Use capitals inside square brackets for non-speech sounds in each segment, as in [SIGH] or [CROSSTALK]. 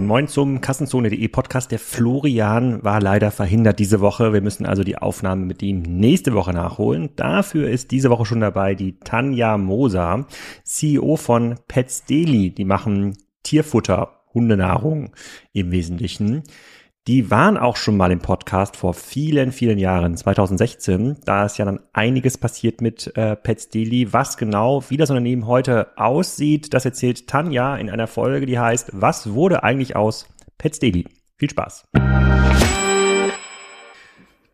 Moin Moin zum Kassenzone.de Podcast. Der Florian war leider verhindert diese Woche. Wir müssen also die Aufnahme mit ihm nächste Woche nachholen. Dafür ist diese Woche schon dabei die Tanja Moser, CEO von Pets Daily. Die machen Tierfutter, Hundenahrung im Wesentlichen. Die waren auch schon mal im Podcast vor vielen, vielen Jahren, 2016. Da ist ja dann einiges passiert mit äh, Pets Daily. Was genau, wie das Unternehmen heute aussieht, das erzählt Tanja in einer Folge, die heißt, was wurde eigentlich aus Pets Daily? Viel Spaß.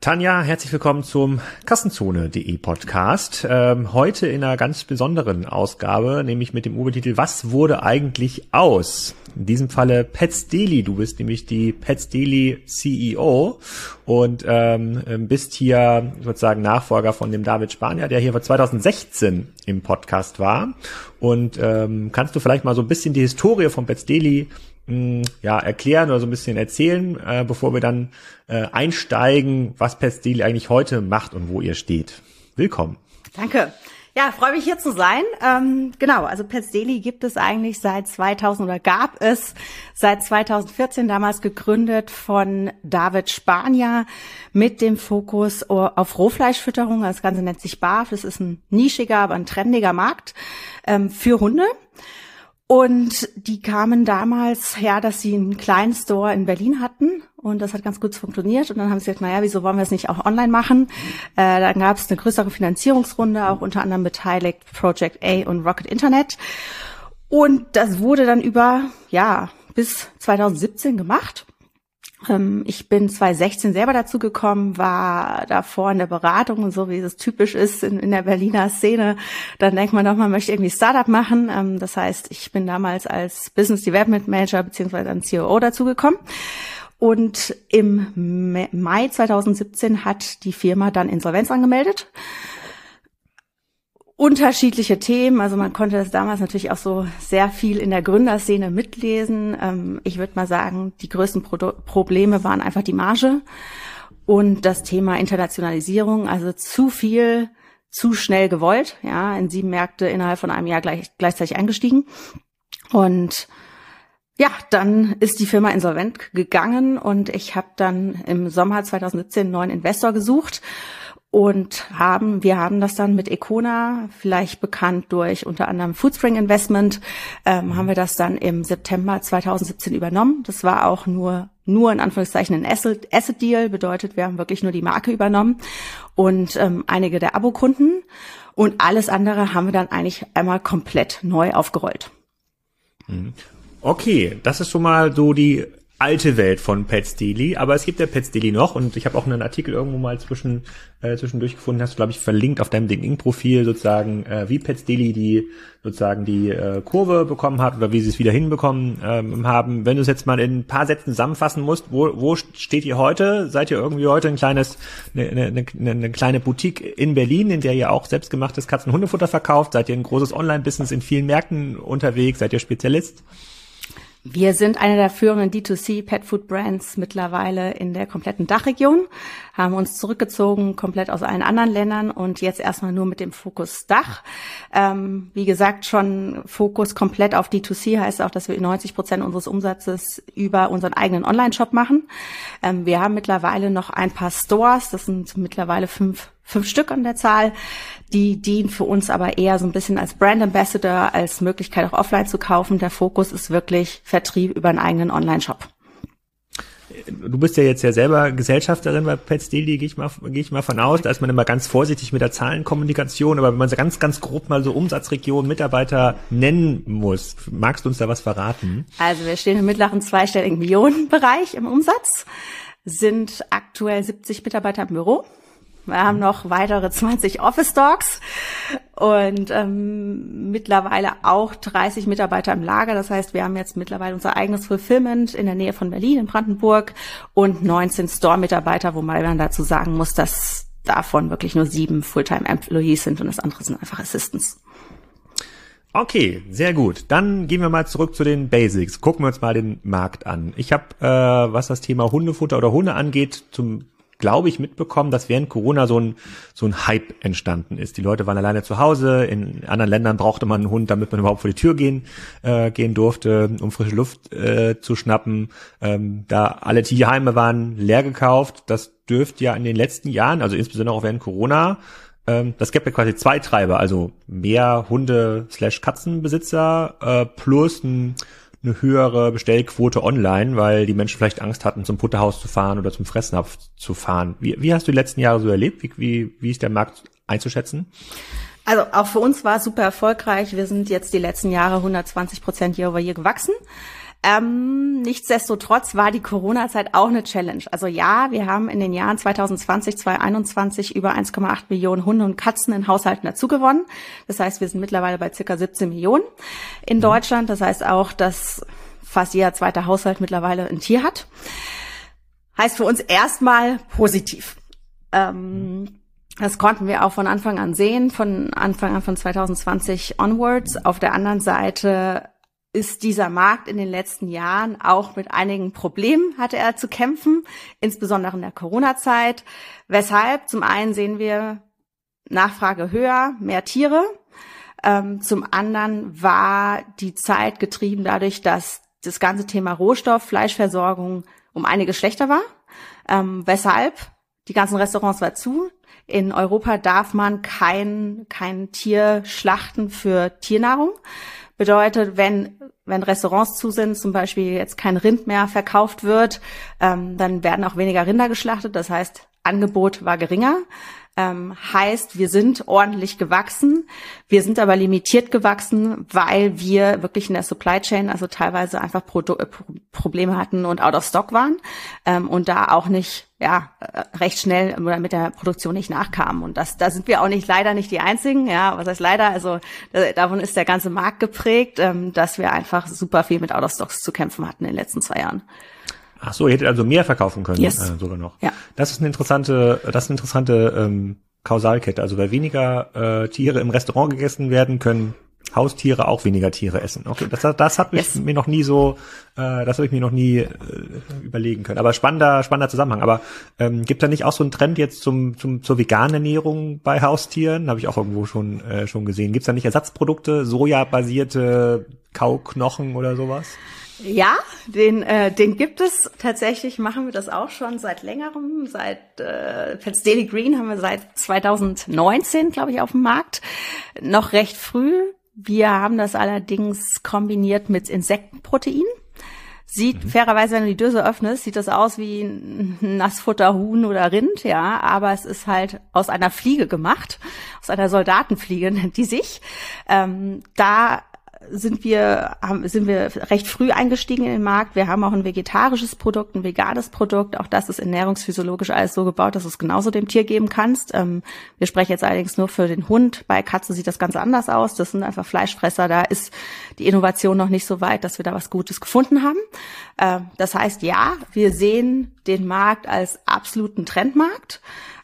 Tanja, herzlich willkommen zum Kassenzone.de Podcast. Ähm, heute in einer ganz besonderen Ausgabe, nämlich mit dem Obertitel Was wurde eigentlich aus? In diesem Falle Pets Daily. Du bist nämlich die Pets Daily CEO und ähm, bist hier sozusagen Nachfolger von dem David Spanier, der hier vor 2016 im Podcast war. Und ähm, kannst du vielleicht mal so ein bisschen die Historie von Pets Daily ja, erklären oder so ein bisschen erzählen, äh, bevor wir dann äh, einsteigen, was Pestil eigentlich heute macht und wo ihr steht. Willkommen. Danke. Ja, freue mich hier zu sein. Ähm, genau, also Pets Daily gibt es eigentlich seit 2000 oder gab es seit 2014 damals gegründet von David Spanier mit dem Fokus auf Rohfleischfütterung. Das Ganze nennt sich BAF. Das ist ein nischiger, aber ein trendiger Markt ähm, für Hunde. Und die kamen damals her, dass sie einen kleinen Store in Berlin hatten und das hat ganz gut funktioniert. Und dann haben sie gesagt, naja, wieso wollen wir es nicht auch online machen? Äh, dann gab es eine größere Finanzierungsrunde, auch unter anderem beteiligt Project A und Rocket Internet. Und das wurde dann über, ja, bis 2017 gemacht. Ähm, ich bin 2016 selber dazu gekommen, war davor in der Beratung und so, wie es typisch ist in, in der Berliner Szene. Dann denkt man doch, man möchte irgendwie Startup machen. Ähm, das heißt, ich bin damals als Business Development Manager beziehungsweise als CEO dazu gekommen. Und im Mai 2017 hat die Firma dann Insolvenz angemeldet unterschiedliche Themen. Also man konnte das damals natürlich auch so sehr viel in der Gründerszene mitlesen. Ähm, ich würde mal sagen, die größten Pro Probleme waren einfach die Marge und das Thema Internationalisierung. Also zu viel, zu schnell gewollt. Ja, in sieben Märkte innerhalb von einem Jahr gleich, gleichzeitig eingestiegen. Und ja, dann ist die Firma insolvent gegangen und ich habe dann im Sommer 2017 einen neuen Investor gesucht und haben, wir haben das dann mit Econa, vielleicht bekannt durch unter anderem Foodspring Investment, ähm, haben wir das dann im September 2017 übernommen. Das war auch nur, nur in Anführungszeichen ein Asset, Asset Deal, bedeutet, wir haben wirklich nur die Marke übernommen und ähm, einige der Abokunden und alles andere haben wir dann eigentlich einmal komplett neu aufgerollt. Mhm. Okay, das ist schon mal so die alte Welt von Pets Daily, aber es gibt ja Pets Daily noch und ich habe auch einen Artikel irgendwo mal zwischen äh, zwischendurch gefunden, hast du glaube ich verlinkt auf deinem LinkedIn Profil sozusagen, äh, wie Pets Daily die sozusagen die äh, Kurve bekommen hat oder wie sie es wieder hinbekommen ähm, haben. Wenn du es jetzt mal in ein paar Sätzen zusammenfassen musst, wo, wo steht ihr heute? Seid ihr irgendwie heute ein kleines eine, eine, eine, eine kleine Boutique in Berlin, in der ihr auch selbstgemachtes Katzen- und Hundefutter verkauft? Seid ihr ein großes Online-Business in vielen Märkten unterwegs? Seid ihr Spezialist? Wir sind eine der führenden D2C Pet Food Brands mittlerweile in der kompletten Dachregion, haben uns zurückgezogen komplett aus allen anderen Ländern und jetzt erstmal nur mit dem Fokus Dach. Ähm, wie gesagt, schon Fokus komplett auf D2C heißt auch, dass wir 90 Prozent unseres Umsatzes über unseren eigenen Online-Shop machen. Ähm, wir haben mittlerweile noch ein paar Stores, das sind mittlerweile fünf fünf Stück an der Zahl. Die dienen für uns aber eher so ein bisschen als Brand Ambassador, als Möglichkeit auch offline zu kaufen. Der Fokus ist wirklich Vertrieb über einen eigenen Online-Shop. Du bist ja jetzt ja selber Gesellschafterin bei Pets Daily, gehe ich mal, gehe ich mal von aus. Da ist man immer ganz vorsichtig mit der Zahlenkommunikation, aber wenn man so ganz, ganz grob mal so Umsatzregion, Mitarbeiter nennen muss, magst du uns da was verraten? Also wir stehen im mittleren zweistelligen Millionenbereich im Umsatz, sind aktuell 70 Mitarbeiter im Büro wir haben noch weitere 20 Office Dogs und ähm, mittlerweile auch 30 Mitarbeiter im Lager. Das heißt, wir haben jetzt mittlerweile unser eigenes Fulfillment in der Nähe von Berlin, in Brandenburg und 19 Store-Mitarbeiter, wo man dazu sagen muss, dass davon wirklich nur sieben Fulltime-Employees sind und das andere sind einfach Assistants. Okay, sehr gut. Dann gehen wir mal zurück zu den Basics. Gucken wir uns mal den Markt an. Ich habe, äh, was das Thema Hundefutter oder Hunde angeht, zum glaube ich, mitbekommen, dass während Corona so ein, so ein Hype entstanden ist. Die Leute waren alleine zu Hause. In anderen Ländern brauchte man einen Hund, damit man überhaupt vor die Tür gehen, äh, gehen durfte, um frische Luft äh, zu schnappen. Ähm, da alle Tierheime waren leer gekauft. Das dürfte ja in den letzten Jahren, also insbesondere auch während Corona, ähm, das gibt ja quasi zwei Treiber, also mehr Hunde slash Katzenbesitzer äh, plus ein eine höhere Bestellquote online, weil die Menschen vielleicht Angst hatten, zum Putterhaus zu fahren oder zum Fressnapf zu fahren. Wie, wie hast du die letzten Jahre so erlebt? Wie, wie, wie ist der Markt einzuschätzen? Also auch für uns war es super erfolgreich. Wir sind jetzt die letzten Jahre 120 Prozent year over year gewachsen. Ähm, nichtsdestotrotz war die Corona-Zeit auch eine Challenge. Also ja, wir haben in den Jahren 2020, 2021 über 1,8 Millionen Hunde und Katzen in Haushalten dazugewonnen. Das heißt, wir sind mittlerweile bei circa 17 Millionen in mhm. Deutschland. Das heißt auch, dass fast jeder zweite Haushalt mittlerweile ein Tier hat. Heißt für uns erstmal positiv. Ähm, das konnten wir auch von Anfang an sehen, von Anfang an von 2020 onwards. Auf der anderen Seite ist dieser Markt in den letzten Jahren auch mit einigen Problemen hatte er zu kämpfen, insbesondere in der Corona-Zeit. Weshalb? Zum einen sehen wir Nachfrage höher, mehr Tiere. Ähm, zum anderen war die Zeit getrieben dadurch, dass das ganze Thema Rohstoff, Fleischversorgung um einiges schlechter war. Ähm, weshalb? Die ganzen Restaurants war zu. In Europa darf man kein, kein Tier schlachten für Tiernahrung. Bedeutet, wenn, wenn Restaurants zu sind, zum Beispiel jetzt kein Rind mehr verkauft wird, ähm, dann werden auch weniger Rinder geschlachtet. Das heißt, Angebot war geringer. Ähm, heißt, wir sind ordentlich gewachsen. Wir sind aber limitiert gewachsen, weil wir wirklich in der Supply Chain also teilweise einfach Pro äh, Probleme hatten und out of stock waren ähm, und da auch nicht ja äh, recht schnell oder mit der Produktion nicht nachkamen. Und das, da sind wir auch nicht leider nicht die einzigen. Ja, was heißt leider? Also äh, davon ist der ganze Markt geprägt, ähm, dass wir einfach super viel mit out of stocks zu kämpfen hatten in den letzten zwei Jahren. Ach so, ihr hättet also mehr verkaufen können, yes. äh, sogar noch. Ja. Das ist eine interessante, das ist eine interessante ähm, Kausalkette. Also weil weniger äh, Tiere im Restaurant gegessen werden, können Haustiere auch weniger Tiere essen. Okay, das, das hat yes. mir noch nie so, äh, das habe ich mir noch nie äh, überlegen können. Aber spannender, spannender Zusammenhang. Aber ähm, gibt da nicht auch so einen Trend jetzt zum, zum zur veganen Ernährung bei Haustieren? Habe ich auch irgendwo schon äh, schon gesehen. Gibt es da nicht Ersatzprodukte, sojabasierte Kauknochen oder sowas? Ja, den, äh, den gibt es. Tatsächlich machen wir das auch schon seit längerem. Seit äh, Pets Daily Green haben wir seit 2019, glaube ich, auf dem Markt. Noch recht früh. Wir haben das allerdings kombiniert mit Insektenprotein. Sieht mhm. fairerweise, wenn du die Döse öffnest, sieht das aus wie ein Nassfutter Huhn oder Rind, ja, aber es ist halt aus einer Fliege gemacht, aus einer Soldatenfliege [LAUGHS] nennt die sich. Ähm, da sind wir, haben, sind wir recht früh eingestiegen in den Markt. Wir haben auch ein vegetarisches Produkt, ein veganes Produkt. Auch das ist ernährungsphysiologisch alles so gebaut, dass du es genauso dem Tier geben kannst. Ähm, wir sprechen jetzt allerdings nur für den Hund. Bei Katze sieht das Ganze anders aus. Das sind einfach Fleischfresser. Da ist die Innovation noch nicht so weit, dass wir da was Gutes gefunden haben. Ähm, das heißt, ja, wir sehen den Markt als absoluten Trendmarkt.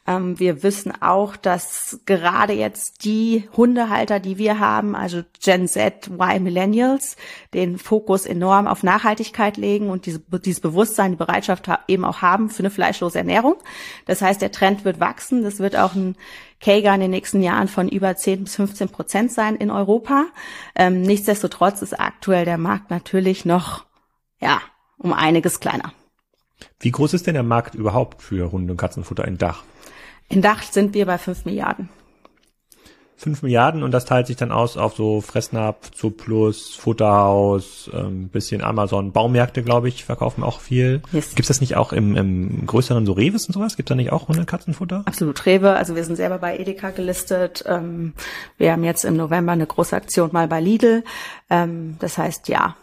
Ähm, wir wissen auch, dass gerade jetzt die Hundehalter, die wir haben, also Gen Z, Y Millennials, den Fokus enorm auf Nachhaltigkeit legen und diese, dieses Bewusstsein, die Bereitschaft eben auch haben für eine fleischlose Ernährung. Das heißt, der Trend wird wachsen. Das wird auch ein KEGA in den nächsten Jahren von über 10 bis 15 Prozent sein in Europa. Ähm, nichtsdestotrotz ist aktuell der Markt natürlich noch, ja, um einiges kleiner. Wie groß ist denn der Markt überhaupt für Hunde- und Katzenfutter in Dach? In Dach sind wir bei 5 Milliarden. 5 Milliarden und das teilt sich dann aus auf so Fressnapf, Zooplus, Futterhaus, ähm, bisschen Amazon, Baumärkte, glaube ich, verkaufen auch viel. Yes. Gibt es das nicht auch im, im größeren so Reves und sowas? Gibt da nicht auch Hunde, Katzenfutter? Absolut Rewe, also wir sind selber bei Edeka gelistet. Ähm, wir haben jetzt im November eine große Aktion mal bei Lidl. Ähm, das heißt, ja,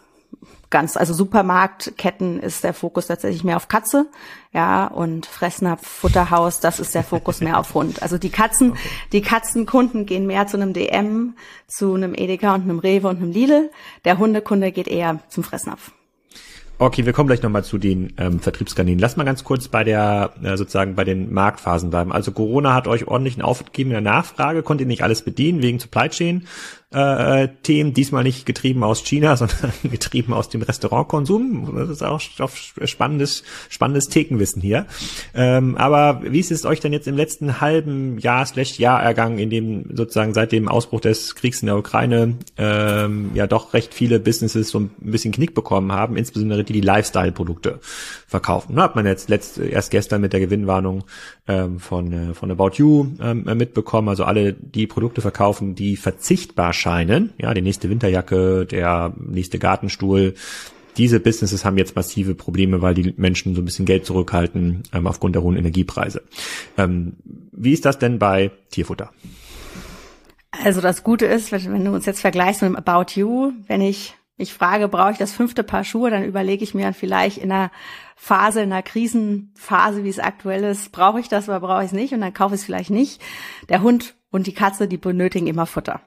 ganz, also Supermarktketten ist der Fokus tatsächlich mehr auf Katze, ja, und Fressnapf, Futterhaus, das ist der Fokus mehr auf Hund. Also die Katzen, okay. die Katzenkunden gehen mehr zu einem DM, zu einem Edeka und einem Rewe und einem Lidl. Der Hundekunde geht eher zum Fressnapf. Okay, wir kommen gleich nochmal zu den ähm, Vertriebskanälen. Lass mal ganz kurz bei der, äh, sozusagen bei den Marktphasen bleiben. Also Corona hat euch ordentlichen Aufwand gegeben in der Nachfrage, konntet ihr nicht alles bedienen wegen Supply Chain. Äh, Themen, diesmal nicht getrieben aus China, [LAUGHS] sondern getrieben aus dem Restaurantkonsum. Das ist auch spannendes, spannendes Thekenwissen hier. Ähm, aber wie ist es euch denn jetzt im letzten halben Jahr, slash Jahr ergangen, in dem sozusagen seit dem Ausbruch des Kriegs in der Ukraine ähm, ja doch recht viele Businesses so ein bisschen Knick bekommen haben, insbesondere die, die Lifestyle-Produkte verkaufen. Hat man jetzt letzt, erst gestern mit der Gewinnwarnung ähm, von, äh, von About You ähm, mitbekommen, also alle die Produkte verkaufen, die verzichtbar erscheinen. Ja, die nächste Winterjacke, der nächste Gartenstuhl. Diese Businesses haben jetzt massive Probleme, weil die Menschen so ein bisschen Geld zurückhalten ähm, aufgrund der hohen Energiepreise. Ähm, wie ist das denn bei Tierfutter? Also das Gute ist, wenn du uns jetzt vergleichst mit dem About You, wenn ich mich frage, brauche ich das fünfte Paar Schuhe, dann überlege ich mir vielleicht in einer Phase, in einer Krisenphase, wie es aktuell ist, brauche ich das oder brauche ich es nicht und dann kaufe ich es vielleicht nicht. Der Hund und die Katze, die benötigen immer Futter.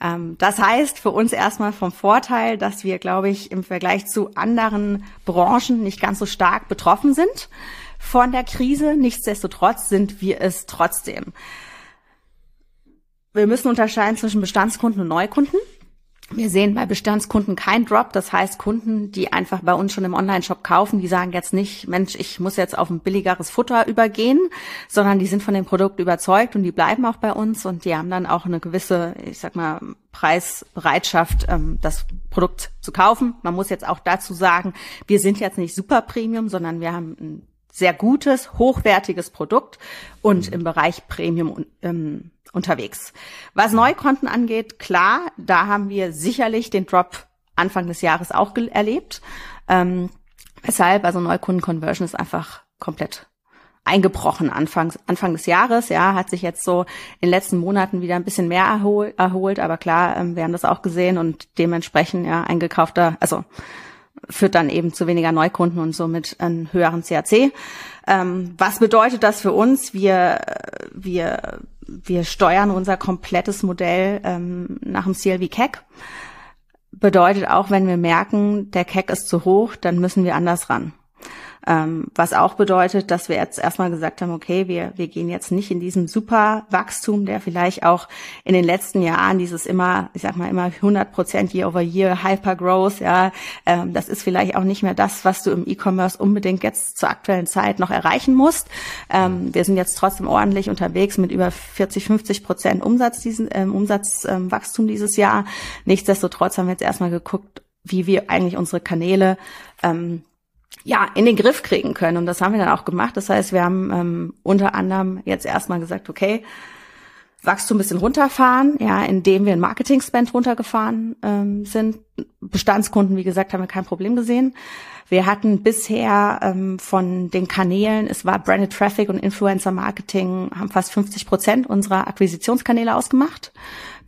Ähm, das heißt für uns erstmal vom Vorteil, dass wir, glaube ich, im Vergleich zu anderen Branchen nicht ganz so stark betroffen sind von der Krise. Nichtsdestotrotz sind wir es trotzdem. Wir müssen unterscheiden zwischen Bestandskunden und Neukunden. Wir sehen bei Bestandskunden kein Drop. Das heißt, Kunden, die einfach bei uns schon im Online-Shop kaufen, die sagen jetzt nicht, Mensch, ich muss jetzt auf ein billigeres Futter übergehen, sondern die sind von dem Produkt überzeugt und die bleiben auch bei uns und die haben dann auch eine gewisse, ich sag mal, Preisbereitschaft, ähm, das Produkt zu kaufen. Man muss jetzt auch dazu sagen, wir sind jetzt nicht super Premium, sondern wir haben ein sehr gutes, hochwertiges Produkt und im Bereich Premium ähm, unterwegs. Was Neukonten angeht, klar, da haben wir sicherlich den Drop Anfang des Jahres auch erlebt. Ähm, weshalb, also Neukunden-Conversion ist einfach komplett eingebrochen Anfang, Anfang des Jahres. Ja, hat sich jetzt so in den letzten Monaten wieder ein bisschen mehr erhol, erholt, aber klar, ähm, wir haben das auch gesehen und dementsprechend ja eingekaufter, also führt dann eben zu weniger Neukunden und somit einen höheren CAC. Ähm, was bedeutet das für uns? Wir, wir, wir steuern unser komplettes Modell ähm, nach dem CLV CAC. Bedeutet auch, wenn wir merken, der CAC ist zu hoch, dann müssen wir anders ran. Ähm, was auch bedeutet, dass wir jetzt erstmal gesagt haben, okay, wir, wir gehen jetzt nicht in diesem super Wachstum, der vielleicht auch in den letzten Jahren dieses immer, ich sag mal immer 100 Prozent Year over Year Hyper Growth, ja, ähm, das ist vielleicht auch nicht mehr das, was du im E-Commerce unbedingt jetzt zur aktuellen Zeit noch erreichen musst. Ähm, wir sind jetzt trotzdem ordentlich unterwegs mit über 40, 50 Prozent Umsatz diesen, Umsatzwachstum dieses Jahr. Nichtsdestotrotz haben wir jetzt erstmal geguckt, wie wir eigentlich unsere Kanäle ähm, ja, in den Griff kriegen können. Und das haben wir dann auch gemacht. Das heißt, wir haben ähm, unter anderem jetzt erstmal gesagt, okay, Wachstum ein bisschen runterfahren, ja, indem wir ein Marketing-Spend runtergefahren ähm, sind. Bestandskunden, wie gesagt, haben wir kein Problem gesehen. Wir hatten bisher ähm, von den Kanälen, es war Branded Traffic und Influencer Marketing, haben fast 50 Prozent unserer Akquisitionskanäle ausgemacht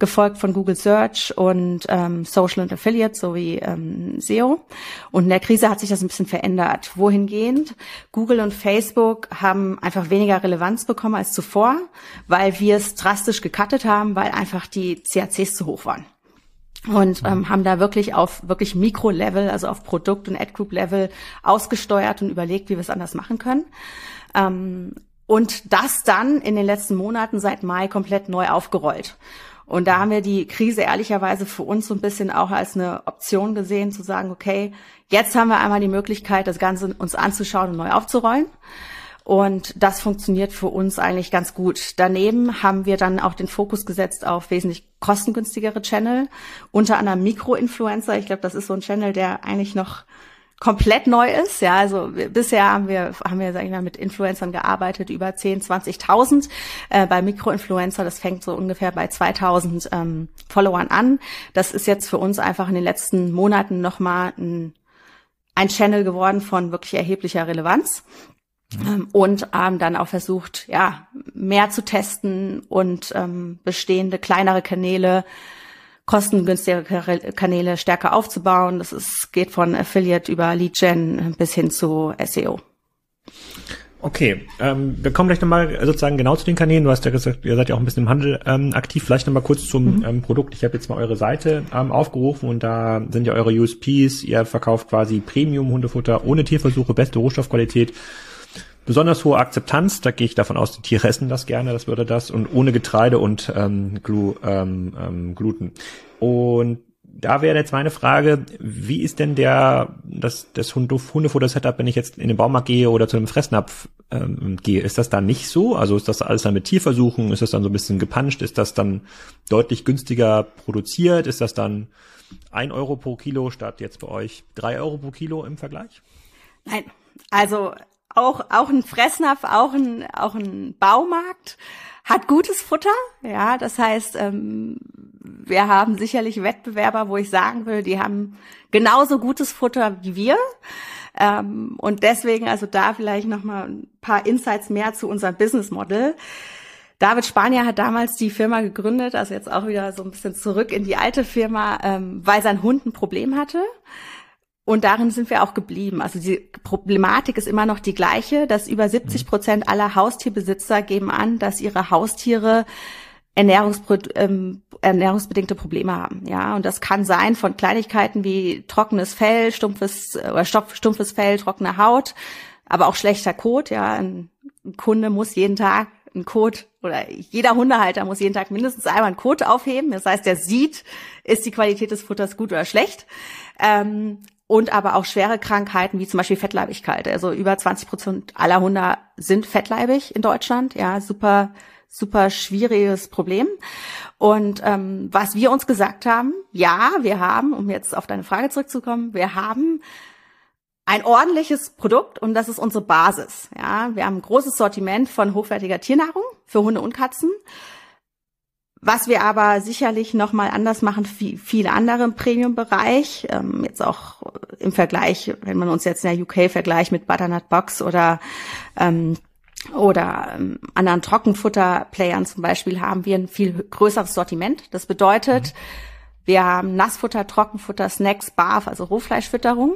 gefolgt von Google Search und ähm, Social und Affiliate sowie ähm, SEO. Und in der Krise hat sich das ein bisschen verändert. Wohingehend Google und Facebook haben einfach weniger Relevanz bekommen als zuvor, weil wir es drastisch gecuttet haben, weil einfach die CACs zu hoch waren und ähm, haben da wirklich auf wirklich Mikro-Level, also auf Produkt- und Ad-Group-Level ausgesteuert und überlegt, wie wir es anders machen können. Ähm, und das dann in den letzten Monaten seit Mai komplett neu aufgerollt. Und da haben wir die Krise ehrlicherweise für uns so ein bisschen auch als eine Option gesehen, zu sagen, okay, jetzt haben wir einmal die Möglichkeit, das Ganze uns anzuschauen und neu aufzurollen. Und das funktioniert für uns eigentlich ganz gut. Daneben haben wir dann auch den Fokus gesetzt auf wesentlich kostengünstigere Channel, unter anderem Mikroinfluencer. Ich glaube, das ist so ein Channel, der eigentlich noch komplett neu ist. Ja, also bisher haben wir, haben wir, sag ich mal, mit Influencern gearbeitet, über 10, 20.000. Äh, bei Mikroinfluencer, das fängt so ungefähr bei 2.000 ähm, Followern an. Das ist jetzt für uns einfach in den letzten Monaten nochmal ein, ein Channel geworden von wirklich erheblicher Relevanz. Mhm. und ähm, dann auch versucht, ja, mehr zu testen und ähm, bestehende kleinere Kanäle kostengünstigere Kanäle stärker aufzubauen. Das ist, geht von Affiliate über Lead Gen bis hin zu SEO. Okay, ähm, wir kommen gleich nochmal sozusagen genau zu den Kanälen. Du hast ja gesagt, ihr seid ja auch ein bisschen im Handel ähm, aktiv. Vielleicht nochmal kurz zum mhm. ähm, Produkt. Ich habe jetzt mal eure Seite ähm, aufgerufen und da sind ja eure USPs. Ihr verkauft quasi Premium-Hundefutter ohne Tierversuche, beste Rohstoffqualität besonders hohe Akzeptanz, da gehe ich davon aus, die Tiere essen das gerne, das würde das, und ohne Getreide und ähm, Glu, ähm, ähm, Gluten. Und da wäre jetzt meine Frage, wie ist denn der das, das Hundefutter-Setup, wenn ich jetzt in den Baumarkt gehe oder zu einem Fressnapf ähm, gehe? Ist das dann nicht so? Also ist das alles dann mit Tierversuchen? Ist das dann so ein bisschen gepanscht? Ist das dann deutlich günstiger produziert? Ist das dann ein Euro pro Kilo statt jetzt bei euch drei Euro pro Kilo im Vergleich? Nein, also auch, auch ein Fressnapf, auch ein, auch ein Baumarkt hat gutes Futter. Ja, das heißt, ähm, wir haben sicherlich Wettbewerber, wo ich sagen will, die haben genauso gutes Futter wie wir. Ähm, und deswegen also da vielleicht noch mal ein paar Insights mehr zu unserem Business Model. David Spanier hat damals die Firma gegründet, also jetzt auch wieder so ein bisschen zurück in die alte Firma, ähm, weil sein Hund ein Problem hatte. Und darin sind wir auch geblieben. Also die Problematik ist immer noch die gleiche, dass über 70 Prozent aller Haustierbesitzer geben an, dass ihre Haustiere Ernährungspro ähm, ernährungsbedingte Probleme haben. Ja, und das kann sein von Kleinigkeiten wie trockenes Fell, stumpfes äh, oder stumpfes Fell, trockene Haut, aber auch schlechter Kot. Ja, ein Kunde muss jeden Tag ein Kot oder jeder Hundehalter muss jeden Tag mindestens einmal einen Kot aufheben. Das heißt, der sieht, ist die Qualität des Futters gut oder schlecht. Ähm, und aber auch schwere Krankheiten wie zum Beispiel Fettleibigkeit. Also über 20 Prozent aller Hunde sind fettleibig in Deutschland. Ja, super, super schwieriges Problem. Und ähm, was wir uns gesagt haben, ja, wir haben, um jetzt auf deine Frage zurückzukommen, wir haben ein ordentliches Produkt und das ist unsere Basis. Ja, wir haben ein großes Sortiment von hochwertiger Tiernahrung für Hunde und Katzen. Was wir aber sicherlich noch mal anders machen, wie viele andere im Premium-Bereich, ähm, jetzt auch im Vergleich, wenn man uns jetzt in der UK vergleicht mit Butternut Box oder ähm, oder ähm, anderen Trockenfutter-Playern zum Beispiel, haben wir ein viel größeres Sortiment. Das bedeutet, mhm. wir haben Nassfutter, Trockenfutter, Snacks, Barf, also Rohfleischfütterung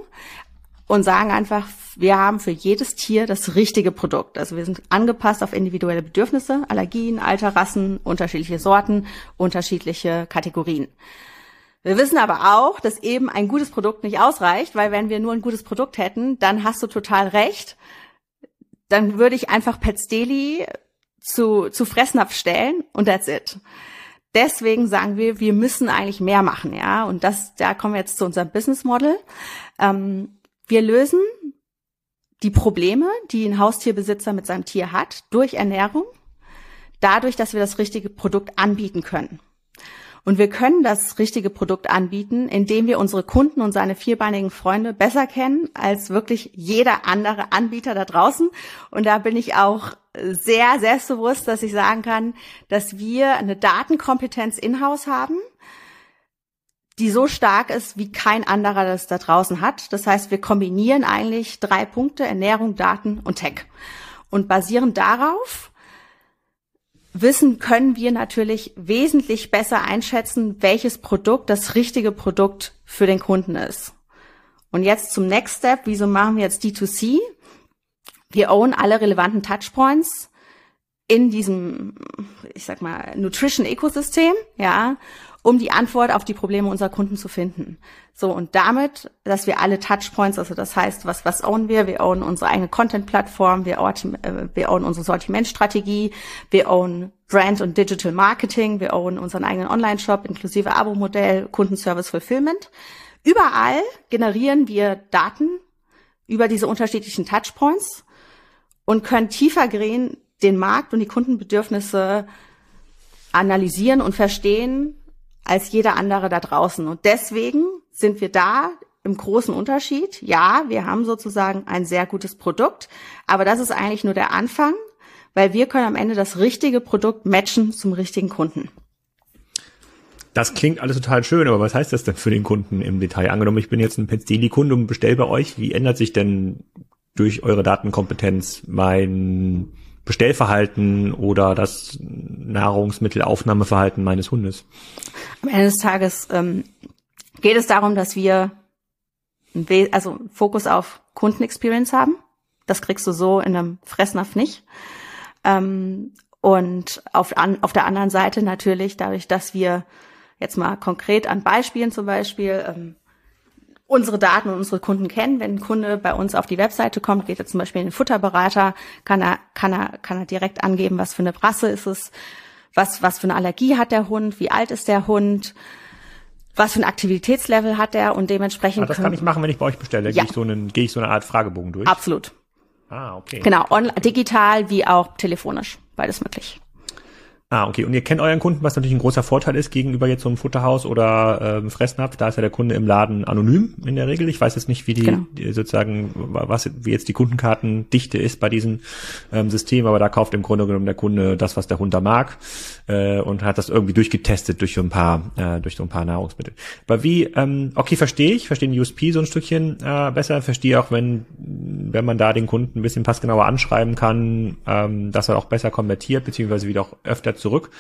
und sagen einfach, wir haben für jedes Tier das richtige Produkt. Also wir sind angepasst auf individuelle Bedürfnisse, Allergien, Alter, Rassen, unterschiedliche Sorten, unterschiedliche Kategorien. Wir wissen aber auch, dass eben ein gutes Produkt nicht ausreicht, weil wenn wir nur ein gutes Produkt hätten, dann hast du total recht. Dann würde ich einfach Pets Daily zu, zu Fressnapf stellen und that's it. Deswegen sagen wir, wir müssen eigentlich mehr machen, ja. Und das, da kommen wir jetzt zu unserem Business Model. Ähm, wir lösen die Probleme, die ein Haustierbesitzer mit seinem Tier hat, durch Ernährung, dadurch, dass wir das richtige Produkt anbieten können. Und wir können das richtige Produkt anbieten, indem wir unsere Kunden und seine vierbeinigen Freunde besser kennen als wirklich jeder andere Anbieter da draußen. Und da bin ich auch sehr selbstbewusst, dass ich sagen kann, dass wir eine Datenkompetenz in-house haben, die so stark ist, wie kein anderer das da draußen hat. Das heißt, wir kombinieren eigentlich drei Punkte, Ernährung, Daten und Tech. Und basierend darauf wissen, können wir natürlich wesentlich besser einschätzen, welches Produkt das richtige Produkt für den Kunden ist. Und jetzt zum Next Step. Wieso machen wir jetzt D2C? Wir own alle relevanten Touchpoints in diesem, ich sag mal, Nutrition-Ökosystem, ja, um die Antwort auf die Probleme unserer Kunden zu finden. So, und damit, dass wir alle Touchpoints, also das heißt, was, was own wir? Wir own unsere eigene Content-Plattform, wir, äh, wir own unsere Sortimentstrategie, wir own Brand und Digital Marketing, wir own unseren eigenen Online-Shop inklusive Abo-Modell, Kundenservice Fulfillment. Überall generieren wir Daten über diese unterschiedlichen Touchpoints und können tiefer gehen, den Markt und die Kundenbedürfnisse analysieren und verstehen als jeder andere da draußen. Und deswegen sind wir da im großen Unterschied. Ja, wir haben sozusagen ein sehr gutes Produkt, aber das ist eigentlich nur der Anfang, weil wir können am Ende das richtige Produkt matchen zum richtigen Kunden. Das klingt alles total schön, aber was heißt das denn für den Kunden im Detail? Angenommen, ich bin jetzt ein Petsdeli-Kunde und bestell bei euch. Wie ändert sich denn durch eure Datenkompetenz mein Bestellverhalten oder das Nahrungsmittelaufnahmeverhalten meines Hundes. Am Ende des Tages ähm, geht es darum, dass wir also Fokus auf Kundenexperience haben. Das kriegst du so in einem Fressnapf nicht. Ähm, und auf, an, auf der anderen Seite natürlich dadurch, dass wir jetzt mal konkret an Beispielen zum Beispiel ähm, unsere Daten und unsere Kunden kennen. Wenn ein Kunde bei uns auf die Webseite kommt, geht er zum Beispiel in den Futterberater, kann er, kann er, kann er direkt angeben, was für eine Rasse ist es, was, was für eine Allergie hat der Hund, wie alt ist der Hund, was für ein Aktivitätslevel hat er und dementsprechend. Ah, das kann ich machen, wenn ich bei euch bestelle. Ja. Gehe ich so einen, gehe ich so eine Art Fragebogen durch. Absolut. Ah, okay. Genau, digital wie auch telefonisch, beides möglich. Ah, okay. Und ihr kennt euren Kunden, was natürlich ein großer Vorteil ist gegenüber jetzt so einem Futterhaus oder ähm, Fressnapf. Da ist ja der Kunde im Laden anonym in der Regel. Ich weiß jetzt nicht, wie die, genau. die sozusagen, was wie jetzt die Kundenkartendichte ist bei diesem ähm, System, aber da kauft im Grunde genommen der Kunde das, was der Hund da mag äh, und hat das irgendwie durchgetestet durch so ein paar, äh, durch so ein paar Nahrungsmittel. Aber wie, ähm, okay, verstehe ich, verstehe den USP so ein Stückchen äh, besser, verstehe auch, wenn wenn man da den Kunden ein bisschen passgenauer anschreiben kann, ähm, dass er auch besser konvertiert, beziehungsweise wieder auch öfter zurück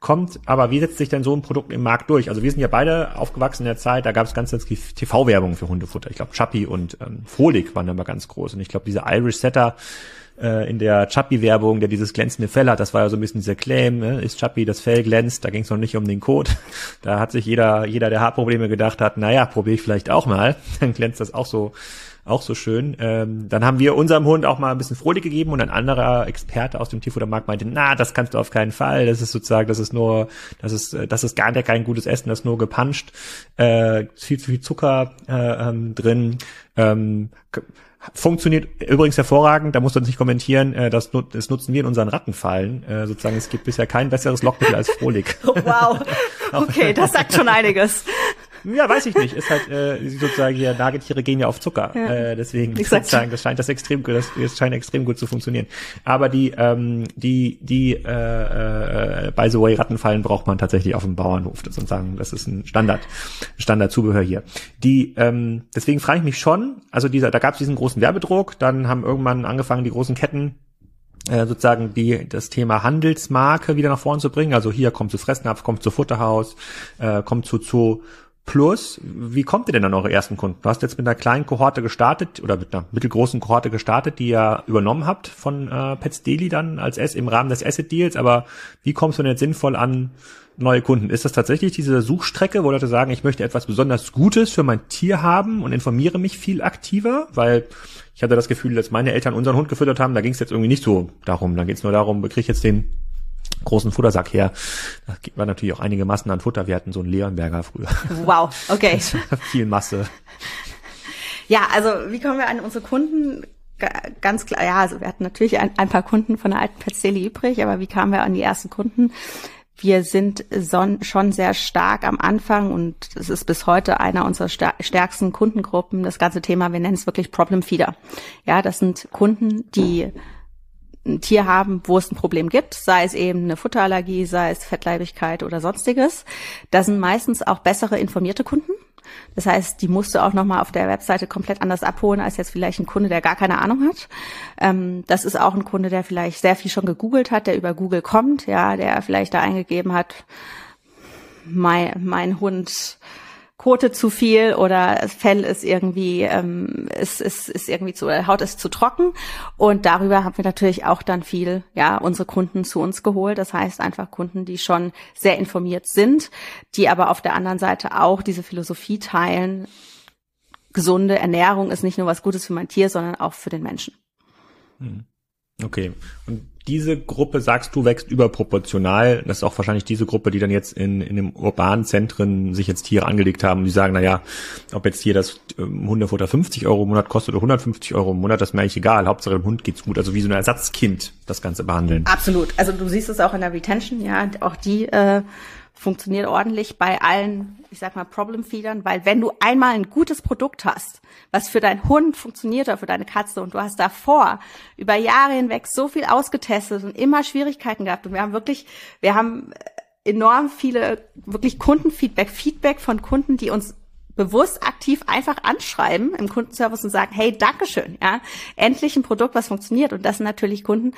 kommt. Aber wie setzt sich denn so ein Produkt im Markt durch? Also wir sind ja beide aufgewachsen in der Zeit, da gab es ganz, ganz TV-Werbung für Hundefutter. Ich glaube, Chappie und ähm, Frolik waren immer ganz groß. Und ich glaube, diese Irish Setter äh, in der Chappie-Werbung, der dieses glänzende Fell hat, das war ja so ein bisschen dieser Claim, ne? ist Chappie, das Fell glänzt, da ging es noch nicht um den Code. [LAUGHS] Da hat sich jeder, jeder, der Haarprobleme gedacht hat, naja, probiere ich vielleicht auch mal, [LAUGHS] dann glänzt das auch so auch so schön. Ähm, dann haben wir unserem Hund auch mal ein bisschen Frohlich gegeben und ein anderer Experte aus dem Tierfuttermarkt meinte, na, das kannst du auf keinen Fall. Das ist sozusagen, das ist nur, das ist, das ist gar nicht kein gutes Essen, das ist nur gepanscht, äh, viel zu viel Zucker äh, ähm, drin. Ähm, Funktioniert übrigens hervorragend, da muss man nicht kommentieren, äh, das, das nutzen wir in unseren Rattenfallen. Äh, sozusagen, es gibt bisher kein besseres Lockmittel als Frohlich. [LAUGHS] Wow, [LAUGHS] okay, das sagt schon einiges. Ja, weiß ich nicht. Ist halt äh, sozusagen hier Nagetiere gehen ja auf Zucker. Ja. Äh, deswegen Exakt. sozusagen, das scheint das extrem gut, das, das scheint extrem gut zu funktionieren. Aber die ähm, die die äh, äh, by the way Rattenfallen braucht man tatsächlich auf dem Bauernhof. Das sozusagen, das ist ein Standard Standard Zubehör hier. Die ähm, deswegen frage ich mich schon. Also dieser, da gab es diesen großen Werbedruck. Dann haben irgendwann angefangen die großen Ketten äh, sozusagen die das Thema Handelsmarke wieder nach vorne zu bringen. Also hier kommt zu Fressnapf, kommt zu Futterhaus, äh, kommt zu Zoo Plus, wie kommt ihr denn an eure ersten Kunden? Du hast jetzt mit einer kleinen Kohorte gestartet oder mit einer mittelgroßen Kohorte gestartet, die ihr übernommen habt von äh, Pets Daily dann als S im Rahmen des Asset Deals. Aber wie kommst du denn jetzt sinnvoll an neue Kunden? Ist das tatsächlich diese Suchstrecke, wo Leute sagen, ich möchte etwas besonders Gutes für mein Tier haben und informiere mich viel aktiver? Weil ich hatte das Gefühl, dass meine Eltern unseren Hund gefüttert haben, da ging es jetzt irgendwie nicht so darum. Da geht es nur darum, bekriege ich jetzt den großen Futtersack her. Da war natürlich auch einige Massen an Futter. Wir hatten so einen Leonberger früher. Wow, okay. viel Masse. Ja, also wie kommen wir an unsere Kunden? Ganz klar, ja, also wir hatten natürlich ein, ein paar Kunden von der alten Petzeli übrig, aber wie kamen wir an die ersten Kunden? Wir sind schon sehr stark am Anfang und es ist bis heute einer unserer stärksten Kundengruppen. Das ganze Thema, wir nennen es wirklich Problem Feeder. Ja, das sind Kunden, die ein Tier haben, wo es ein Problem gibt, sei es eben eine Futterallergie, sei es Fettleibigkeit oder sonstiges. Da sind meistens auch bessere informierte Kunden. Das heißt, die musst du auch nochmal auf der Webseite komplett anders abholen als jetzt vielleicht ein Kunde, der gar keine Ahnung hat. Ähm, das ist auch ein Kunde, der vielleicht sehr viel schon gegoogelt hat, der über Google kommt, ja, der vielleicht da eingegeben hat, mein, mein Hund Kote zu viel oder Fell ist irgendwie ähm, ist, ist, ist irgendwie zu Haut ist zu trocken und darüber haben wir natürlich auch dann viel ja unsere Kunden zu uns geholt. Das heißt einfach Kunden, die schon sehr informiert sind, die aber auf der anderen Seite auch diese Philosophie teilen. Gesunde Ernährung ist nicht nur was Gutes für mein Tier, sondern auch für den Menschen. Hm. Okay. Und diese Gruppe, sagst du, wächst überproportional. Das ist auch wahrscheinlich diese Gruppe, die dann jetzt in, in den urbanen Zentren sich jetzt Tiere angelegt haben die sagen, na ja, ob jetzt hier das ähm, Hundefutter 50 Euro im Monat kostet oder 150 Euro im Monat, das ist mir eigentlich egal. Hauptsache dem Hund geht's gut. Also wie so ein Ersatzkind das Ganze behandeln. Absolut. Also du siehst es auch in der Retention, ja, auch die äh, funktioniert ordentlich bei allen, ich sag mal, Problem-Feedern, weil wenn du einmal ein gutes Produkt hast, was für deinen Hund funktioniert oder für deine Katze und du hast davor über Jahre hinweg so viel ausgetestet und immer Schwierigkeiten gehabt und wir haben wirklich, wir haben enorm viele wirklich Kundenfeedback, Feedback von Kunden, die uns bewusst aktiv einfach anschreiben im Kundenservice und sagen, hey, Dankeschön, ja, endlich ein Produkt, was funktioniert. Und das sind natürlich Kunden,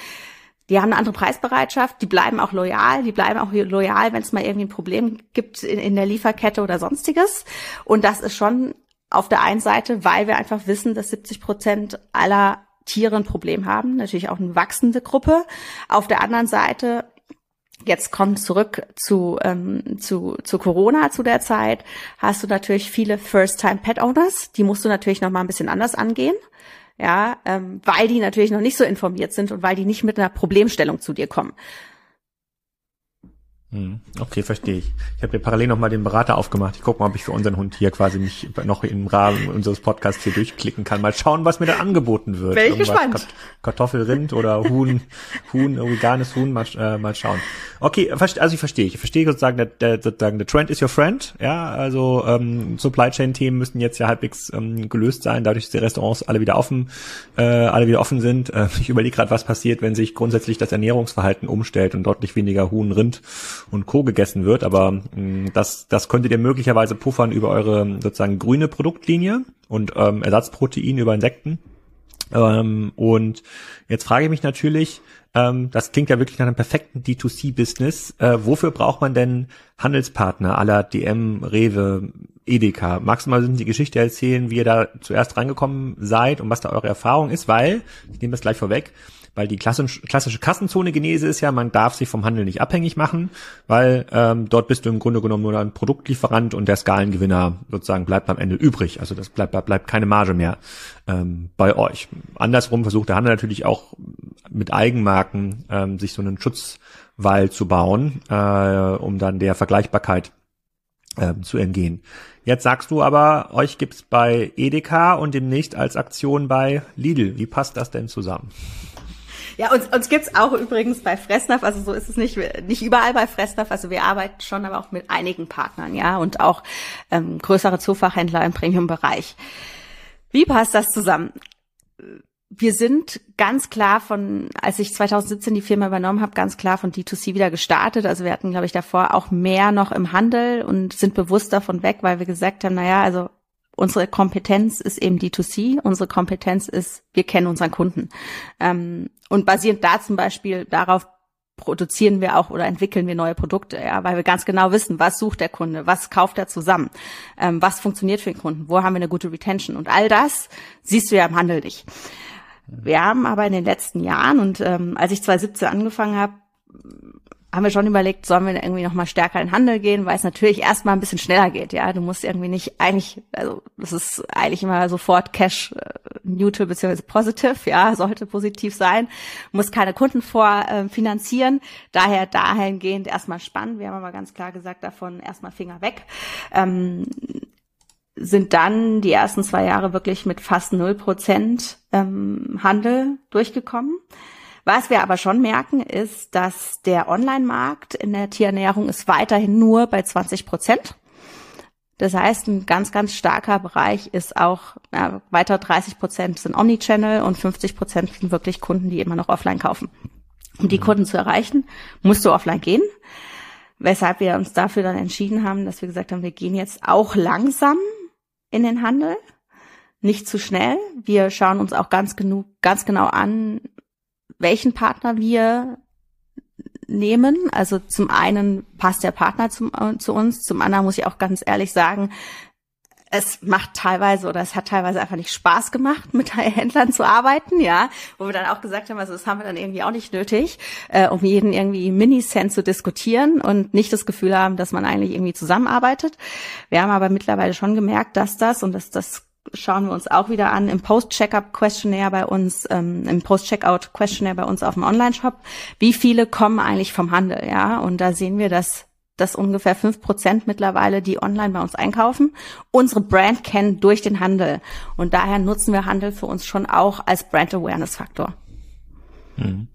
die haben eine andere Preisbereitschaft, die bleiben auch loyal, die bleiben auch loyal, wenn es mal irgendwie ein Problem gibt in, in der Lieferkette oder sonstiges. Und das ist schon auf der einen Seite, weil wir einfach wissen, dass 70 Prozent aller Tiere ein Problem haben, natürlich auch eine wachsende Gruppe. Auf der anderen Seite Jetzt kommt zurück zu, ähm, zu, zu Corona zu der Zeit, hast du natürlich viele First-Time-Pet-Owners, die musst du natürlich noch mal ein bisschen anders angehen, ja, ähm, weil die natürlich noch nicht so informiert sind und weil die nicht mit einer Problemstellung zu dir kommen. Hm, okay, verstehe ich. Ich habe mir parallel noch mal den Berater aufgemacht. Ich gucke mal, ob ich für unseren Hund hier quasi mich noch im Rahmen unseres Podcasts hier durchklicken kann. Mal schauen, was mir da angeboten wird. Bin ich gespannt. Kartoffelrind oder Huhn, [LAUGHS] Huhn, veganes Huhn, mal, äh, mal schauen. Okay, also ich verstehe. Ich verstehe sozusagen, der, der, sozusagen, der Trend is your friend. Ja, also ähm, Supply Chain Themen müssen jetzt ja halbwegs ähm, gelöst sein, dadurch, dass die Restaurants alle wieder offen, äh, alle wieder offen sind. Äh, ich überlege gerade, was passiert, wenn sich grundsätzlich das Ernährungsverhalten umstellt und deutlich weniger Huhn, Rind und Co. gegessen wird. Aber mh, mm, das, das könntet ihr möglicherweise puffern über eure sozusagen grüne Produktlinie und ähm, Ersatzprotein über Insekten. Ähm, und jetzt frage ich mich natürlich, ähm, das klingt ja wirklich nach einem perfekten D2C-Business. Äh, wofür braucht man denn Handelspartner aller DM, Rewe, Edeka? Magst du mal die Geschichte erzählen, wie ihr da zuerst reingekommen seid und was da eure Erfahrung ist? Weil, ich nehme das gleich vorweg, weil die klassische, klassische Kassenzone-Genese ist ja, man darf sich vom Handel nicht abhängig machen, weil ähm, dort bist du im Grunde genommen nur ein Produktlieferant und der Skalengewinner sozusagen bleibt am Ende übrig. Also das bleibt, bleibt keine Marge mehr ähm, bei euch. Andersrum versucht der Handel natürlich auch mit Eigenmarken ähm, sich so einen Schutzwall zu bauen, äh, um dann der Vergleichbarkeit äh, zu entgehen. Jetzt sagst du aber, euch gibt's bei Edeka und demnächst als Aktion bei Lidl. Wie passt das denn zusammen? Ja, uns, uns gibt's auch übrigens bei Fressnapf, also so ist es nicht, nicht überall bei Fressnapf, also wir arbeiten schon aber auch mit einigen Partnern, ja, und auch ähm, größere Zufachhändler im Premium-Bereich. Wie passt das zusammen? Wir sind ganz klar von, als ich 2017 die Firma übernommen habe, ganz klar von D2C wieder gestartet. Also wir hatten, glaube ich, davor auch mehr noch im Handel und sind bewusst davon weg, weil wir gesagt haben, naja, also unsere Kompetenz ist eben D2C, unsere Kompetenz ist, wir kennen unseren Kunden. Ähm, und basierend da zum Beispiel darauf produzieren wir auch oder entwickeln wir neue Produkte, ja, weil wir ganz genau wissen, was sucht der Kunde, was kauft er zusammen, ähm, was funktioniert für den Kunden, wo haben wir eine gute Retention und all das siehst du ja im Handel nicht. Wir haben aber in den letzten Jahren und ähm, als ich 2017 angefangen habe, haben wir schon überlegt, sollen wir irgendwie noch mal stärker in den Handel gehen, weil es natürlich erstmal ein bisschen schneller geht. Ja, du musst irgendwie nicht eigentlich, also das ist eigentlich immer sofort Cash äh, neutral bzw. positive. Ja, [LAUGHS] sollte positiv sein. Muss keine Kunden vorfinanzieren. Äh, Daher dahingehend erstmal spannend. Wir haben aber ganz klar gesagt, davon erstmal Finger weg. Ähm, sind dann die ersten zwei Jahre wirklich mit fast null Prozent ähm, Handel durchgekommen. Was wir aber schon merken, ist, dass der Online-Markt in der Tierernährung ist weiterhin nur bei 20 Prozent. Das heißt, ein ganz, ganz starker Bereich ist auch, ja, weiter 30 Prozent sind Omnichannel und 50 Prozent sind wirklich Kunden, die immer noch offline kaufen. Um die mhm. Kunden zu erreichen, musst du offline gehen. Weshalb wir uns dafür dann entschieden haben, dass wir gesagt haben, wir gehen jetzt auch langsam in den Handel, nicht zu schnell. Wir schauen uns auch ganz genug, ganz genau an, welchen Partner wir nehmen. Also zum einen passt der Partner zum, äh, zu uns, zum anderen muss ich auch ganz ehrlich sagen, es macht teilweise oder es hat teilweise einfach nicht Spaß gemacht, mit [LAUGHS] Händlern zu arbeiten, ja, wo wir dann auch gesagt haben, also das haben wir dann irgendwie auch nicht nötig, äh, um jeden irgendwie Mini-Cent zu diskutieren und nicht das Gefühl haben, dass man eigentlich irgendwie zusammenarbeitet. Wir haben aber mittlerweile schon gemerkt, dass das, und das, das schauen wir uns auch wieder an im Post-Checkup-Questionnaire bei uns, ähm, im Post-Checkout-Questionnaire bei uns auf dem Online-Shop. Wie viele kommen eigentlich vom Handel, ja? Und da sehen wir, dass dass ungefähr fünf Prozent mittlerweile, die online bei uns einkaufen, unsere Brand kennen durch den Handel. Und daher nutzen wir Handel für uns schon auch als Brand Awareness Faktor. Mhm.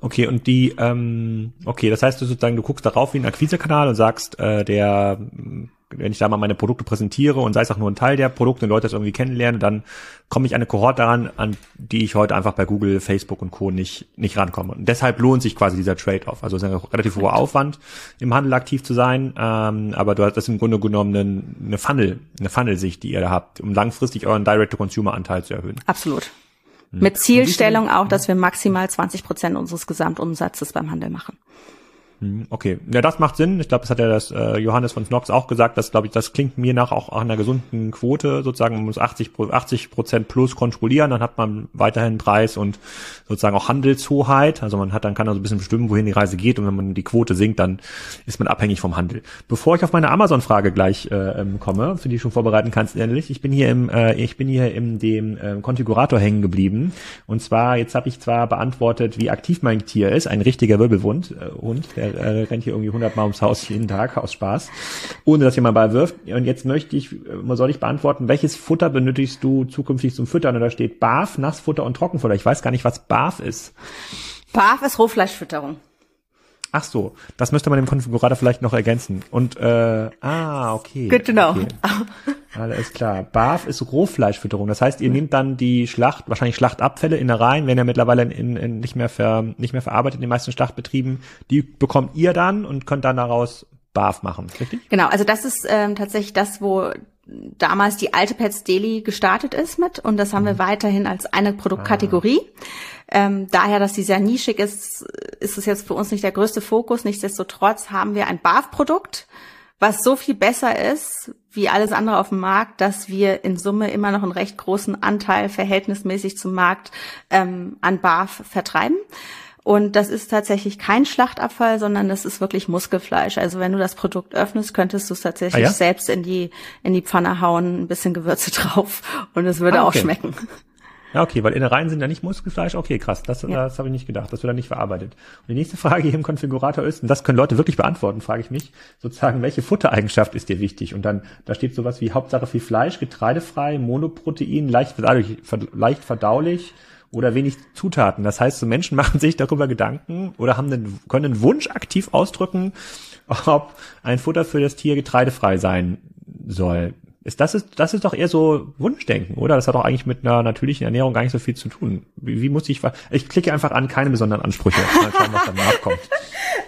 Okay, und die, ähm, okay, das heißt du sozusagen, du guckst darauf wie ein Akquisekanal und sagst, äh, der wenn ich da mal meine Produkte präsentiere und sei es auch nur ein Teil der Produkte und Leute das irgendwie kennenlernen, dann komme ich eine Kohorte daran, an die ich heute einfach bei Google, Facebook und Co. nicht, nicht rankomme. Und deshalb lohnt sich quasi dieser Trade-off. Also es ist ein relativ hoher Aufwand, im Handel aktiv zu sein, ähm, aber du hast das im Grunde genommen eine, eine Funnel, eine Funnel-Sicht, die ihr da habt, um langfristig euren Direct-to-Consumer-Anteil zu erhöhen. Absolut. Hm. Mit Zielstellung auch, dass wir maximal 20 Prozent unseres Gesamtumsatzes beim Handel machen. Hm, okay, ja, das macht Sinn. Ich glaube, das hat ja das äh, Johannes von Snox auch gesagt. Das glaube ich, das klingt mir nach auch einer gesunden Quote. Sozusagen man muss 80 80 Prozent plus kontrollieren, dann hat man weiterhin Preis und sozusagen auch Handelshoheit. Also man hat dann kann also ein bisschen bestimmen, wohin die Reise geht. Und wenn man die Quote sinkt, dann ist man abhängig vom Handel. Bevor ich auf meine Amazon-Frage gleich äh, ähm, komme, für die ich schon vorbereiten kannst, ehrlich, ich bin hier im äh, ich bin hier in dem äh, Konfigurator hängen geblieben. Und zwar jetzt habe ich zwar beantwortet, wie aktiv mein Tier ist, ein richtiger Wirbelwund äh, Hund, der äh, rennt hier irgendwie 100 Mal ums Haus jeden Tag aus Spaß, ohne dass jemand bei wirft. Und jetzt möchte ich, äh, soll ich beantworten, welches Futter benötigst du zukünftig zum Füttern? Und da steht Barf, Nassfutter und Trockenfutter. Ich weiß gar nicht, was Barf ist. Barf ist Rohfleischfütterung. Ach so, das müsste man dem Konfigurator vielleicht noch ergänzen. Und äh, ah, okay. Good to know. Okay. [LAUGHS] Alles klar. Barf ist Rohfleischfütterung. Das heißt, ihr nehmt dann die Schlacht, wahrscheinlich Schlachtabfälle, Innereien, werden ja mittlerweile in, in nicht mehr ver, nicht mehr verarbeitet in den meisten Schlachtbetrieben. Die bekommt ihr dann und könnt dann daraus Barf machen, richtig? Genau, also das ist ähm, tatsächlich das, wo damals die alte Pets Deli gestartet ist mit und das haben mhm. wir weiterhin als eine Produktkategorie. Ah. Ähm, daher, dass sie sehr nischig ist, ist es jetzt für uns nicht der größte Fokus. Nichtsdestotrotz haben wir ein BAF-Produkt, was so viel besser ist wie alles andere auf dem Markt, dass wir in Summe immer noch einen recht großen Anteil verhältnismäßig zum Markt ähm, an BAF vertreiben. Und das ist tatsächlich kein Schlachtabfall, sondern das ist wirklich Muskelfleisch. Also wenn du das Produkt öffnest, könntest du es tatsächlich ah, ja? selbst in die, in die Pfanne hauen, ein bisschen Gewürze [LAUGHS] drauf und es würde ah, okay. auch schmecken. Ja, okay, weil Innereien sind ja nicht Muskelfleisch. Okay, krass, das, ja. das habe ich nicht gedacht. Das wird dann nicht verarbeitet. Und die nächste Frage hier im Konfigurator ist, und das können Leute wirklich beantworten, frage ich mich, sozusagen, welche Futtereigenschaft ist dir wichtig? Und dann, da steht sowas wie Hauptsache viel Fleisch, getreidefrei, Monoprotein, leicht verdaulich, leicht verdaulich oder wenig Zutaten. Das heißt, so Menschen [LAUGHS] machen sich darüber Gedanken oder haben den, können einen Wunsch aktiv ausdrücken, ob ein Futter für das Tier getreidefrei sein soll. Ist das ist das ist doch eher so Wunschdenken, oder? Das hat doch eigentlich mit einer natürlichen Ernährung gar nicht so viel zu tun. Wie, wie muss ich ich klicke einfach an keine besonderen Ansprüche, mal schauen, was danach kommt. [LAUGHS]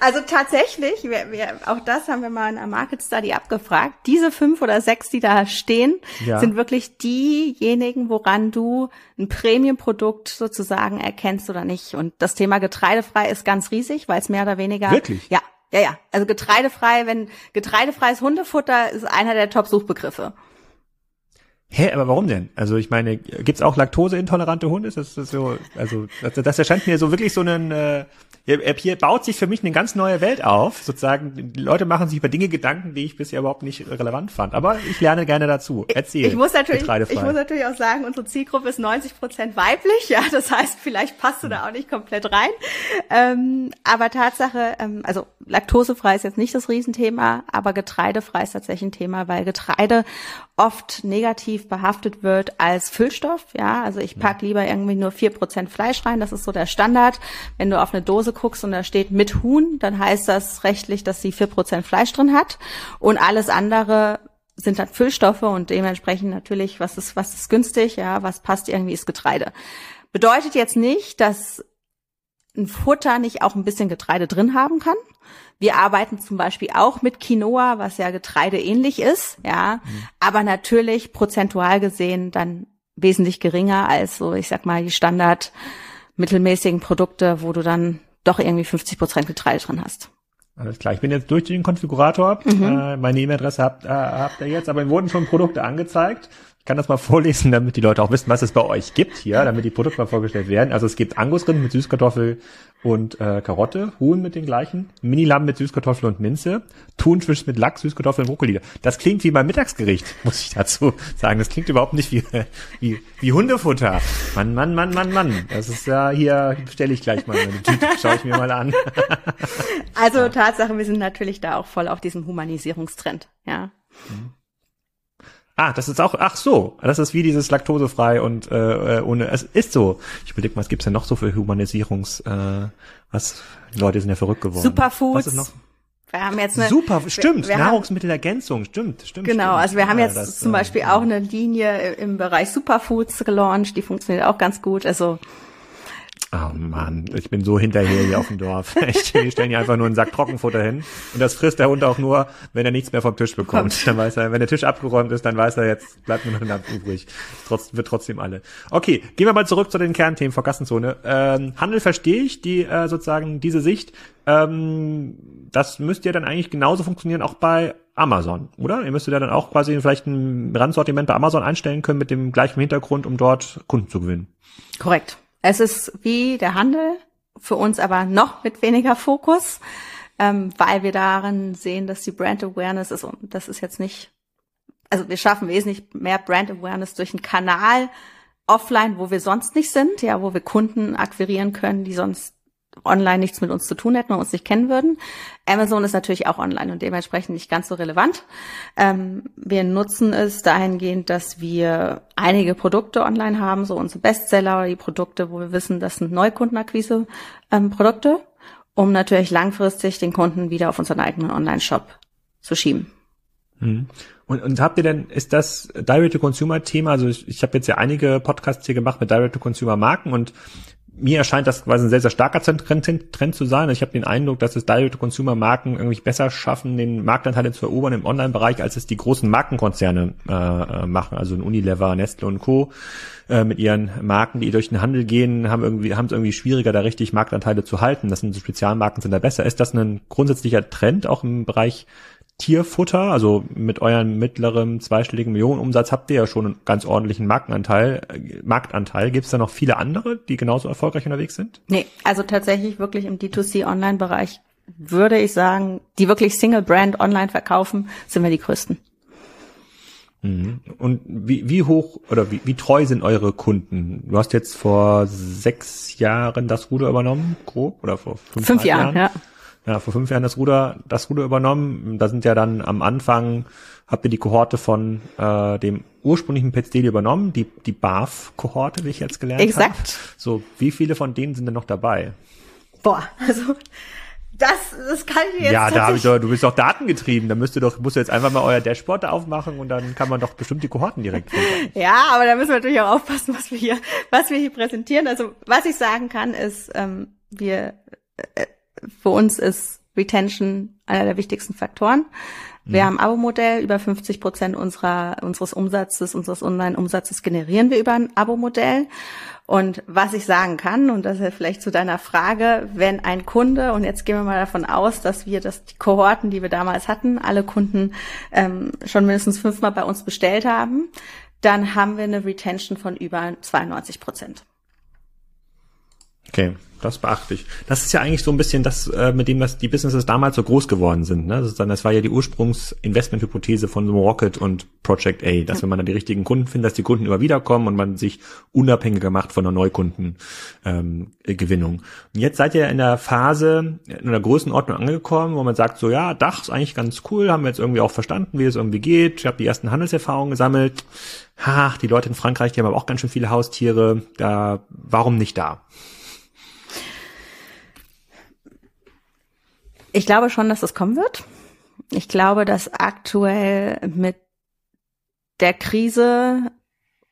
Also tatsächlich, wir, wir, auch das haben wir mal in einer Market Study abgefragt. Diese fünf oder sechs, die da stehen, ja. sind wirklich diejenigen, woran du ein Premium-Produkt sozusagen erkennst oder nicht. Und das Thema getreidefrei ist ganz riesig, weil es mehr oder weniger wirklich ja ja, ja. Also getreidefrei, wenn getreidefreies Hundefutter ist einer der Top-Suchbegriffe. Hä, aber warum denn? Also ich meine, gibt's auch laktoseintolerante Hunde? Ist das, das so, also das, das erscheint mir so wirklich so einen äh, hier baut sich für mich eine ganz neue Welt auf, sozusagen. Die Leute machen sich über Dinge Gedanken, die ich bisher überhaupt nicht relevant fand. Aber ich lerne gerne dazu. Erzähl. Ich muss natürlich, ich muss natürlich auch sagen, unsere Zielgruppe ist 90 Prozent weiblich. Ja, das heißt, vielleicht passt du da auch nicht komplett rein. Ähm, aber Tatsache, ähm, also laktosefrei ist jetzt nicht das Riesenthema, aber getreidefrei ist tatsächlich ein Thema, weil Getreide oft negativ behaftet wird als Füllstoff. Ja, also ich pack lieber irgendwie nur vier Prozent Fleisch rein. Das ist so der Standard. Wenn du auf eine Dose guckst und da steht mit Huhn, dann heißt das rechtlich, dass sie vier Prozent Fleisch drin hat. Und alles andere sind dann Füllstoffe und dementsprechend natürlich, was ist, was ist günstig, ja, was passt irgendwie ist Getreide. Bedeutet jetzt nicht, dass ein Futter nicht auch ein bisschen Getreide drin haben kann. Wir arbeiten zum Beispiel auch mit Quinoa, was ja Getreide ähnlich ist, ja, mhm. aber natürlich prozentual gesehen dann wesentlich geringer als so, ich sag mal, die Standard mittelmäßigen Produkte, wo du dann doch irgendwie 50 Prozent Getreide drin hast. Alles klar, ich bin jetzt durch den Konfigurator. Mhm. Äh, meine E-Mail-Adresse habt, äh, habt ihr jetzt, aber mir wurden schon Produkte angezeigt kann das mal [LAUGHS] vorlesen, damit die Leute auch wissen, was es bei euch gibt hier, damit die Produkte mal vorgestellt werden. Also es gibt Angusrind mit Süßkartoffel und äh, Karotte, Huhn mit den gleichen, Minilamm mit Süßkartoffel und Minze, Thunfisch mit Lachs, Süßkartoffel und Brokkoli. Das klingt wie mein Mittagsgericht, [LAUGHS] muss ich dazu sagen. Das klingt überhaupt nicht wie, wie, wie Hundefutter. Mann, Mann, Mann, Mann, Mann. Das ist ja hier, bestelle ich gleich mal meine Tüte, schaue ich mir mal an. [LAUGHS] also Tatsache, wir sind natürlich da auch voll auf diesem Humanisierungstrend, ja. Mhm. Ah, das ist auch, ach so, das ist wie dieses laktosefrei und äh, ohne, es ist so. Ich überlege mal, was gibt's denn noch so für Humanisierungs, äh, was, die Leute sind ja verrückt geworden. Superfoods. Was ist noch? Wir haben jetzt eine, Super, stimmt, wir, wir Nahrungsmittelergänzung, stimmt, stimmt. Genau, stimmt. also wir haben jetzt das, zum Beispiel äh, auch eine Linie im Bereich Superfoods gelauncht, die funktioniert auch ganz gut. Also Oh Mann, ich bin so hinterher hier auf dem Dorf. [LAUGHS] Echt, wir stellen hier einfach nur einen Sack Trockenfutter hin und das frisst der Hund auch nur, wenn er nichts mehr vom Tisch bekommt. Dann weiß er, wenn der Tisch abgeräumt ist, dann weiß er, jetzt bleibt nur noch ein Land übrig. Trotz, wird trotzdem alle. Okay, gehen wir mal zurück zu den Kernthemen vor Kassenzone. Ähm, Handel verstehe ich, die äh, sozusagen diese Sicht. Ähm, das müsste ja dann eigentlich genauso funktionieren auch bei Amazon, oder? Ihr müsstet ja dann auch quasi vielleicht ein Randsortiment bei Amazon einstellen können mit dem gleichen Hintergrund, um dort Kunden zu gewinnen. Korrekt. Es ist wie der Handel, für uns aber noch mit weniger Fokus, ähm, weil wir darin sehen, dass die Brand Awareness ist, und das ist jetzt nicht, also wir schaffen wesentlich mehr Brand Awareness durch einen Kanal offline, wo wir sonst nicht sind, ja, wo wir Kunden akquirieren können, die sonst online nichts mit uns zu tun hätten und uns nicht kennen würden. Amazon ist natürlich auch online und dementsprechend nicht ganz so relevant. Ähm, wir nutzen es dahingehend, dass wir einige Produkte online haben, so unsere Bestseller oder die Produkte, wo wir wissen, das sind Neukundenakquise-Produkte, ähm, um natürlich langfristig den Kunden wieder auf unseren eigenen Online-Shop zu schieben. Hm. Und, und habt ihr denn, ist das Direct-to-Consumer-Thema, also ich, ich habe jetzt ja einige Podcasts hier gemacht mit Direct-to-Consumer-Marken und mir erscheint das quasi ein sehr, sehr starker Trend, Trend zu sein. Ich habe den Eindruck, dass es Direct-to-Consumer-Marken irgendwie besser schaffen, den Marktanteil zu erobern im Online-Bereich, als es die großen Markenkonzerne äh, äh machen, also ein Unilever, Nestle und Co. Äh, mit ihren Marken, die durch den Handel gehen, haben irgendwie haben es irgendwie schwieriger, da richtig Marktanteile zu halten. Das sind so Spezialmarken sind da besser. Ist das ein grundsätzlicher Trend auch im Bereich Tierfutter, also mit eurem mittleren zweistelligen Millionenumsatz habt ihr ja schon einen ganz ordentlichen Marktanteil. Marktanteil. Gibt es da noch viele andere, die genauso erfolgreich unterwegs sind? Nee, also tatsächlich wirklich im D2C-Online-Bereich würde ich sagen, die wirklich Single-Brand online verkaufen, sind wir die größten. Mhm. Und wie, wie hoch oder wie, wie treu sind eure Kunden? Du hast jetzt vor sechs Jahren das Ruder übernommen, grob, oder vor fünf, fünf Jahren? Jahren? Ja ja, vor fünf Jahren das Ruder, das Ruder übernommen. Da sind ja dann am Anfang, habt ihr die Kohorte von äh, dem ursprünglichen Petsteli übernommen, die, die BAF-Kohorte, wie ich jetzt gelernt habe. Exakt. Hab. So, wie viele von denen sind denn noch dabei? Boah, also das, das kann ich jetzt Ja, da hab ich doch, du bist doch datengetrieben. Da müsst ihr doch, musst du jetzt einfach mal euer Dashboard aufmachen und dann kann man doch bestimmt die Kohorten direkt finden. [LAUGHS] Ja, aber da müssen wir natürlich auch aufpassen, was wir hier, was wir hier präsentieren. Also was ich sagen kann, ist, ähm, wir äh, für uns ist Retention einer der wichtigsten Faktoren. Wir mhm. haben ein Abo-Modell, über 50 Prozent unserer, unseres Umsatzes, unseres Online-Umsatzes generieren wir über ein Abo-Modell. Und was ich sagen kann, und das ist vielleicht zu deiner Frage, wenn ein Kunde, und jetzt gehen wir mal davon aus, dass wir das, die Kohorten, die wir damals hatten, alle Kunden ähm, schon mindestens fünfmal bei uns bestellt haben, dann haben wir eine Retention von über 92 Prozent. Okay, das beachte ich. Das ist ja eigentlich so ein bisschen das, äh, mit dem was die Businesses damals so groß geworden sind. Ne? Das, ist dann, das war ja die Ursprungsinvestmenthypothese von Rocket und Project A, dass wenn man dann die richtigen Kunden findet, dass die Kunden immer wieder kommen und man sich unabhängiger macht von der Neukundengewinnung. Ähm, und jetzt seid ihr in der Phase, in einer Größenordnung angekommen, wo man sagt, so ja, Dach ist eigentlich ganz cool, haben wir jetzt irgendwie auch verstanden, wie es irgendwie geht. Ich habe die ersten Handelserfahrungen gesammelt. Ha, die Leute in Frankreich, die haben aber auch ganz schön viele Haustiere. Da, warum nicht da? Ich glaube schon, dass es kommen wird. Ich glaube, dass aktuell mit der Krise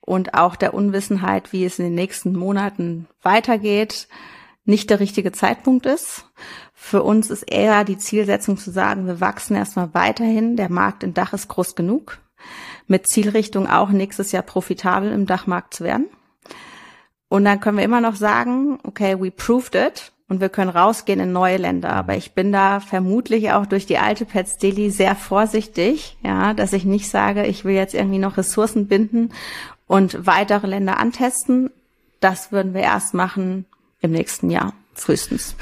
und auch der Unwissenheit, wie es in den nächsten Monaten weitergeht, nicht der richtige Zeitpunkt ist. Für uns ist eher die Zielsetzung zu sagen, wir wachsen erstmal weiterhin. Der Markt im Dach ist groß genug. Mit Zielrichtung auch nächstes Jahr profitabel im Dachmarkt zu werden. Und dann können wir immer noch sagen, okay, we proved it und wir können rausgehen in neue Länder. Aber ich bin da vermutlich auch durch die alte Pets Daily sehr vorsichtig, ja, dass ich nicht sage, ich will jetzt irgendwie noch Ressourcen binden und weitere Länder antesten. Das würden wir erst machen im nächsten Jahr, frühestens.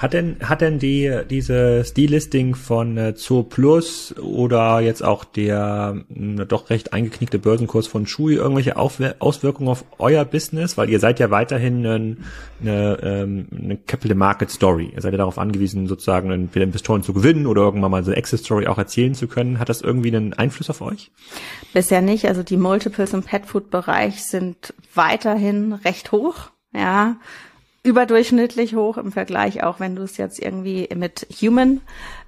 Ha hat denn, hat denn die, diese Stilisting von äh, Plus oder jetzt auch der äh, doch recht eingeknickte Börsenkurs von Shui irgendwelche Aufwe Auswirkungen auf euer Business? Weil ihr seid ja weiterhin eine, eine, ähm, eine Capital Market Story. Ihr seid ja darauf angewiesen, sozusagen entweder Investoren zu gewinnen oder irgendwann mal so eine Exit Story auch erzählen zu können. Hat das irgendwie einen Einfluss auf euch? Bisher nicht. Also die Multiples im Pet Food Bereich sind weiterhin recht hoch. Ja, überdurchschnittlich hoch im Vergleich, auch wenn du es jetzt irgendwie mit Human,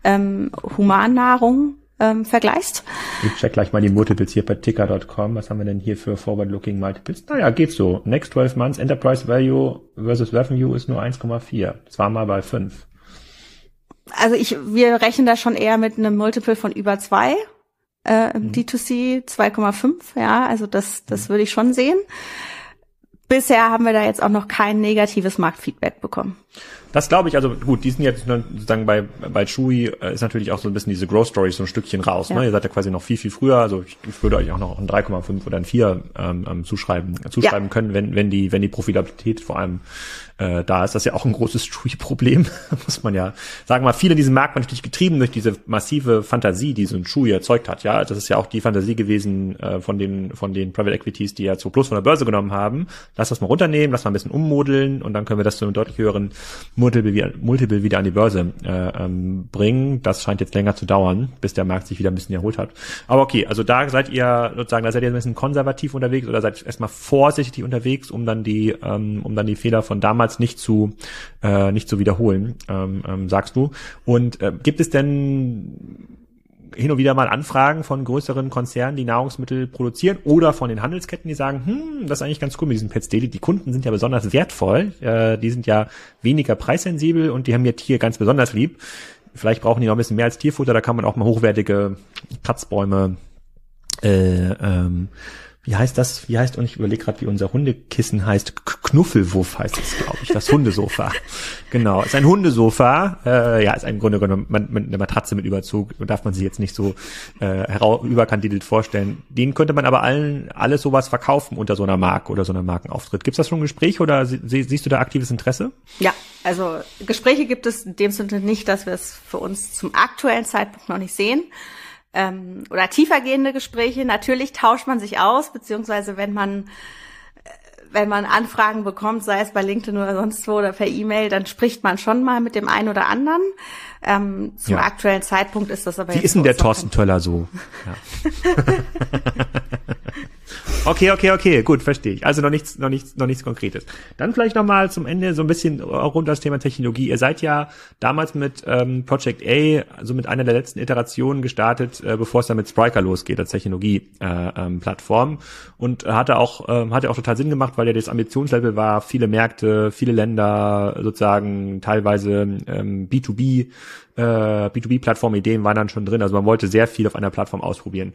ähm, Humannahrung ähm, vergleichst. Ich check gleich mal die Multiples hier bei ticker.com. Was haben wir denn hier für Forward-Looking Multiples? Naja, geht so. Next 12 Months Enterprise Value versus Revenue ist nur 1,4. Zweimal bei 5. Also ich, wir rechnen da schon eher mit einem Multiple von über zwei. Äh, mhm. D2C 2,5, ja, also das, das würde ich schon sehen. Bisher haben wir da jetzt auch noch kein negatives Marktfeedback bekommen. Das glaube ich, also gut, die sind jetzt sozusagen bei, bei Chewy äh, ist natürlich auch so ein bisschen diese Growth Story so ein Stückchen raus. Ne? Ja. Ne? Ihr seid ja quasi noch viel, viel früher, also ich, ich würde euch auch noch ein 3,5 oder ein 4 ähm, ähm, zuschreiben, zuschreiben ja. können, wenn, wenn die, wenn die Profitabilität vor allem äh, da ist. Das ist ja auch ein großes [LAUGHS] Chewy-Problem, muss man ja sagen. Mal viele in diesem Markt natürlich getrieben durch diese massive Fantasie, die so ein Chewy erzeugt hat. Ja, das ist ja auch die Fantasie gewesen äh, von den von den Private Equities, die ja zu Plus von der Börse genommen haben. Lass das mal runternehmen, lass mal ein bisschen ummodeln und dann können wir das zu einem deutlich höheren Multiple, Multiple wieder an die Börse äh, ähm, bringen. Das scheint jetzt länger zu dauern, bis der Markt sich wieder ein bisschen erholt hat. Aber okay, also da seid ihr sozusagen, da seid ihr ein bisschen konservativ unterwegs oder seid erstmal vorsichtig unterwegs, um dann die, ähm, um dann die Fehler von damals nicht zu, äh, nicht zu wiederholen, ähm, ähm, sagst du. Und äh, gibt es denn hin und wieder mal Anfragen von größeren Konzernen, die Nahrungsmittel produzieren oder von den Handelsketten, die sagen, hm, das ist eigentlich ganz cool mit diesen Pets Daily. Die Kunden sind ja besonders wertvoll, äh, die sind ja weniger preissensibel und die haben ihr Tier ganz besonders lieb. Vielleicht brauchen die noch ein bisschen mehr als Tierfutter, da kann man auch mal hochwertige Kratzbäume äh, ähm, wie heißt das? Wie heißt, und ich überlege gerade, wie unser Hundekissen heißt. Knuffelwuff heißt es, glaube ich, das Hundesofa. [LAUGHS] genau, ist ein Hundesofa. Äh, ja, ist im Grunde genommen eine Matratze mit Überzug. Darf man sich jetzt nicht so äh, überkandidelt vorstellen. Den könnte man aber allen alles sowas verkaufen unter so einer Marke oder so einer Markenauftritt. Gibt es da schon ein Gespräch oder sie, siehst du da aktives Interesse? Ja, also Gespräche gibt es in dem Sinne nicht, dass wir es für uns zum aktuellen Zeitpunkt noch nicht sehen ähm, oder tiefergehende Gespräche. Natürlich tauscht man sich aus, beziehungsweise wenn man äh, wenn man Anfragen bekommt, sei es bei LinkedIn oder sonst wo oder per E-Mail, dann spricht man schon mal mit dem einen oder anderen. Ähm, zum ja. aktuellen Zeitpunkt ist das aber Wie ist denn der Thorsten Töller so? Ja. [LAUGHS] [LAUGHS] Okay, okay, okay, gut, verstehe ich. Also noch nichts, noch nichts, noch nichts Konkretes. Dann vielleicht noch mal zum Ende so ein bisschen rund um das Thema Technologie. Ihr seid ja damals mit ähm, Project A, also mit einer der letzten Iterationen gestartet, äh, bevor es dann mit Spriker losgeht, als Technologie-Plattform. Äh, ähm, und hatte auch, äh, hatte auch total Sinn gemacht, weil ja das Ambitionslevel war, viele Märkte, viele Länder, sozusagen teilweise ähm, B2B, äh, B2B-Plattform-Ideen waren dann schon drin. Also man wollte sehr viel auf einer Plattform ausprobieren.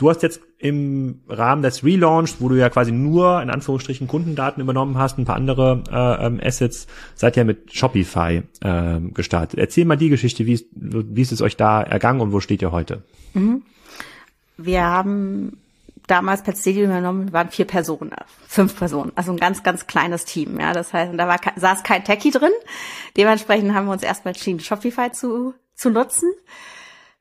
Du hast jetzt im Rahmen des Relaunch, wo du ja quasi nur in Anführungsstrichen Kundendaten übernommen hast, ein paar andere äh, ähm, Assets, seid ihr mit Shopify äh, gestartet. Erzähl mal die Geschichte, wie ist, wie ist es euch da ergangen und wo steht ihr heute? Mhm. Wir haben damals per Stadium übernommen, waren vier Personen, fünf Personen, also ein ganz, ganz kleines Team. Ja, das heißt, da war, saß kein Techie drin. Dementsprechend haben wir uns erstmal entschieden, Shopify zu, zu nutzen.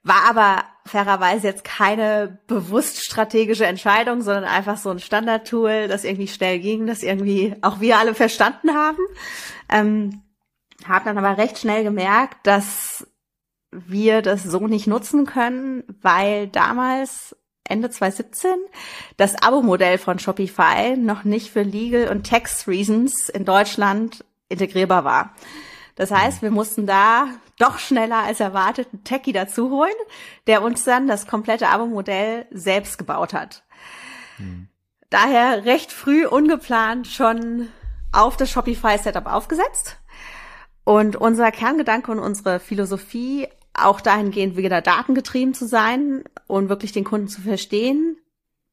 War aber fairerweise jetzt keine bewusst strategische Entscheidung, sondern einfach so ein Standardtool, das irgendwie schnell ging, das irgendwie auch wir alle verstanden haben. Ähm, haben dann aber recht schnell gemerkt, dass wir das so nicht nutzen können, weil damals Ende 2017 das Abo-Modell von Shopify noch nicht für Legal und Tax Reasons in Deutschland integrierbar war. Das heißt, wir mussten da doch schneller als erwartet einen Techie dazu holen, der uns dann das komplette Abo-Modell selbst gebaut hat. Mhm. Daher recht früh ungeplant schon auf das Shopify-Setup aufgesetzt. Und unser Kerngedanke und unsere Philosophie, auch dahingehend wieder datengetrieben zu sein und wirklich den Kunden zu verstehen,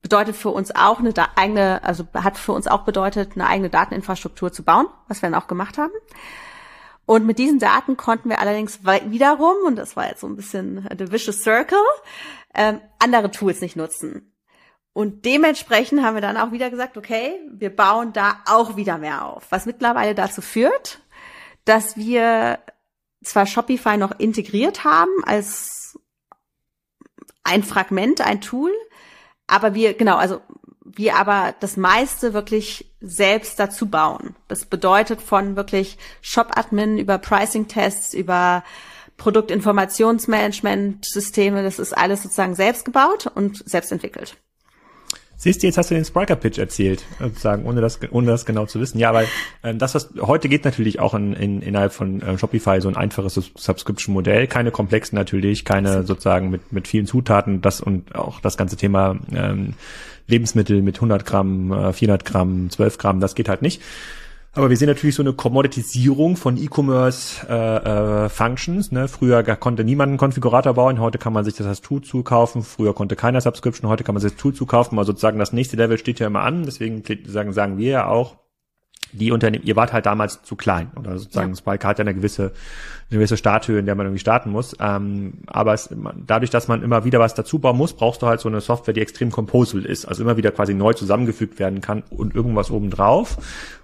bedeutet für uns auch eine eigene, also hat für uns auch bedeutet, eine eigene Dateninfrastruktur zu bauen, was wir dann auch gemacht haben. Und mit diesen Daten konnten wir allerdings wiederum, und das war jetzt so ein bisschen the vicious circle, ähm, andere Tools nicht nutzen. Und dementsprechend haben wir dann auch wieder gesagt, okay, wir bauen da auch wieder mehr auf. Was mittlerweile dazu führt, dass wir zwar Shopify noch integriert haben als ein Fragment, ein Tool, aber wir, genau, also wir aber das meiste wirklich selbst dazu bauen. Das bedeutet von wirklich Shop-Admin über Pricing-Tests, über Produktinformationsmanagement-Systeme, das ist alles sozusagen selbst gebaut und selbst entwickelt. Siehst du, jetzt hast du den Spriker-Pitch erzählt, sozusagen, ohne das, ohne das genau zu wissen. Ja, weil ähm, das, was heute geht natürlich auch in, in, innerhalb von äh, Shopify so ein einfaches Subscription-Modell, keine komplexen natürlich, keine sozusagen mit, mit vielen Zutaten, das und auch das ganze Thema ähm, Lebensmittel mit 100 Gramm, äh, 400 Gramm, 12 Gramm, das geht halt nicht. Aber wir sehen natürlich so eine Commoditisierung von E-Commerce äh, äh. Ne? Früher konnte niemand einen Konfigurator bauen, heute kann man sich das als Tool zukaufen. Früher konnte keiner Subscription, heute kann man sich das Tool zukaufen. Also sozusagen das nächste Level steht ja immer an. Deswegen sagen, sagen wir ja auch, die Unternehmen, ihr wart halt damals zu klein oder sozusagen ja. Spike hat ja eine gewisse, eine gewisse Starthöhe, in der man irgendwie starten muss. Ähm, aber es, dadurch, dass man immer wieder was dazu bauen muss, brauchst du halt so eine Software, die extrem composable ist, also immer wieder quasi neu zusammengefügt werden kann und irgendwas obendrauf.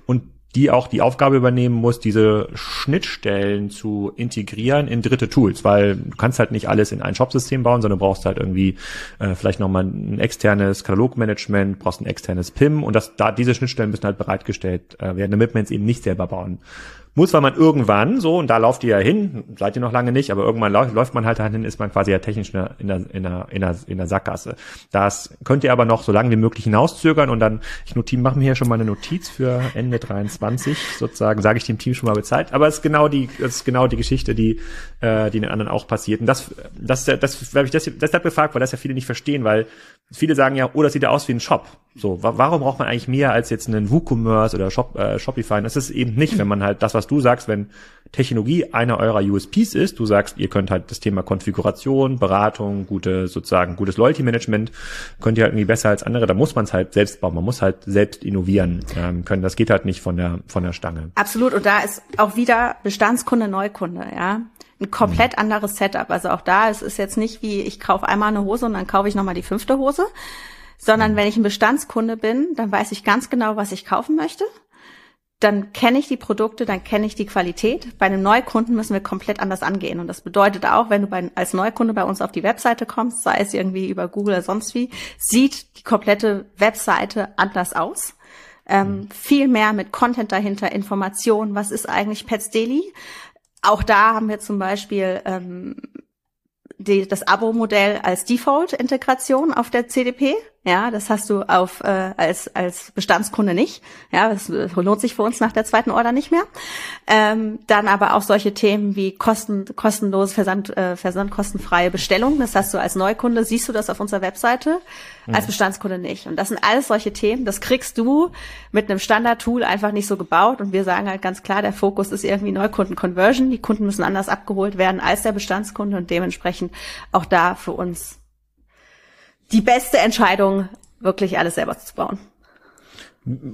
Und die auch die Aufgabe übernehmen muss, diese Schnittstellen zu integrieren in dritte Tools, weil du kannst halt nicht alles in ein Shopsystem bauen, sondern du brauchst halt irgendwie äh, vielleicht nochmal ein externes Katalogmanagement, brauchst ein externes PIM und das, da diese Schnittstellen müssen halt bereitgestellt äh, werden, damit man es eben nicht selber bauen muss, weil man irgendwann so, und da lauft ihr ja hin, seid ihr noch lange nicht, aber irgendwann läuft, läuft man halt dahin, ist man quasi ja technisch in der, in der, in der, in der Sackgasse. Das könnt ihr aber noch so lange wie möglich hinauszögern und dann, ich notiere, mache mir hier schon mal eine Notiz für Ende 23, sozusagen, sage ich dem Team schon mal Bescheid. Aber es ist genau die, es ist genau die Geschichte, die, äh, die den anderen auch passiert. Und das, das, das, das habe ich das, deshalb gefragt, weil das ja viele nicht verstehen, weil viele sagen ja, oh, das sieht ja aus wie ein Shop. So, warum braucht man eigentlich mehr als jetzt einen WooCommerce oder Shop, äh, Shopify? das ist eben nicht, wenn man halt das, was du sagst, wenn Technologie einer eurer USPs ist, du sagst, ihr könnt halt das Thema Konfiguration, Beratung, gute sozusagen gutes Loyalty Management, könnt ihr halt irgendwie besser als andere. Da muss man es halt selbst bauen. Man muss halt selbst innovieren ähm, können. Das geht halt nicht von der von der Stange. Absolut. Und da ist auch wieder Bestandskunde, Neukunde. Ja, ein komplett anderes Setup. Also auch da, es ist jetzt nicht wie, ich kaufe einmal eine Hose und dann kaufe ich nochmal die fünfte Hose, sondern wenn ich ein Bestandskunde bin, dann weiß ich ganz genau, was ich kaufen möchte. Dann kenne ich die Produkte, dann kenne ich die Qualität. Bei einem Neukunden müssen wir komplett anders angehen. Und das bedeutet auch, wenn du bei, als Neukunde bei uns auf die Webseite kommst, sei es irgendwie über Google oder sonst wie, sieht die komplette Webseite anders aus. Ähm, mhm. viel mehr mit Content dahinter, Informationen, was ist eigentlich Pets Daily, auch da haben wir zum Beispiel ähm, die, das Abo-Modell als Default-Integration auf der CDP. Ja, das hast du auf äh, als als Bestandskunde nicht. Ja, das lohnt sich für uns nach der zweiten Order nicht mehr. Ähm, dann aber auch solche Themen wie kosten kostenlose Versand äh, versandkostenfreie Bestellung. Das hast du als Neukunde siehst du das auf unserer Webseite, mhm. als Bestandskunde nicht. Und das sind alles solche Themen. Das kriegst du mit einem Standard-Tool einfach nicht so gebaut. Und wir sagen halt ganz klar, der Fokus ist irgendwie Neukunden-Conversion. Die Kunden müssen anders abgeholt werden als der Bestandskunde und dementsprechend auch da für uns die beste Entscheidung, wirklich alles selber zu bauen.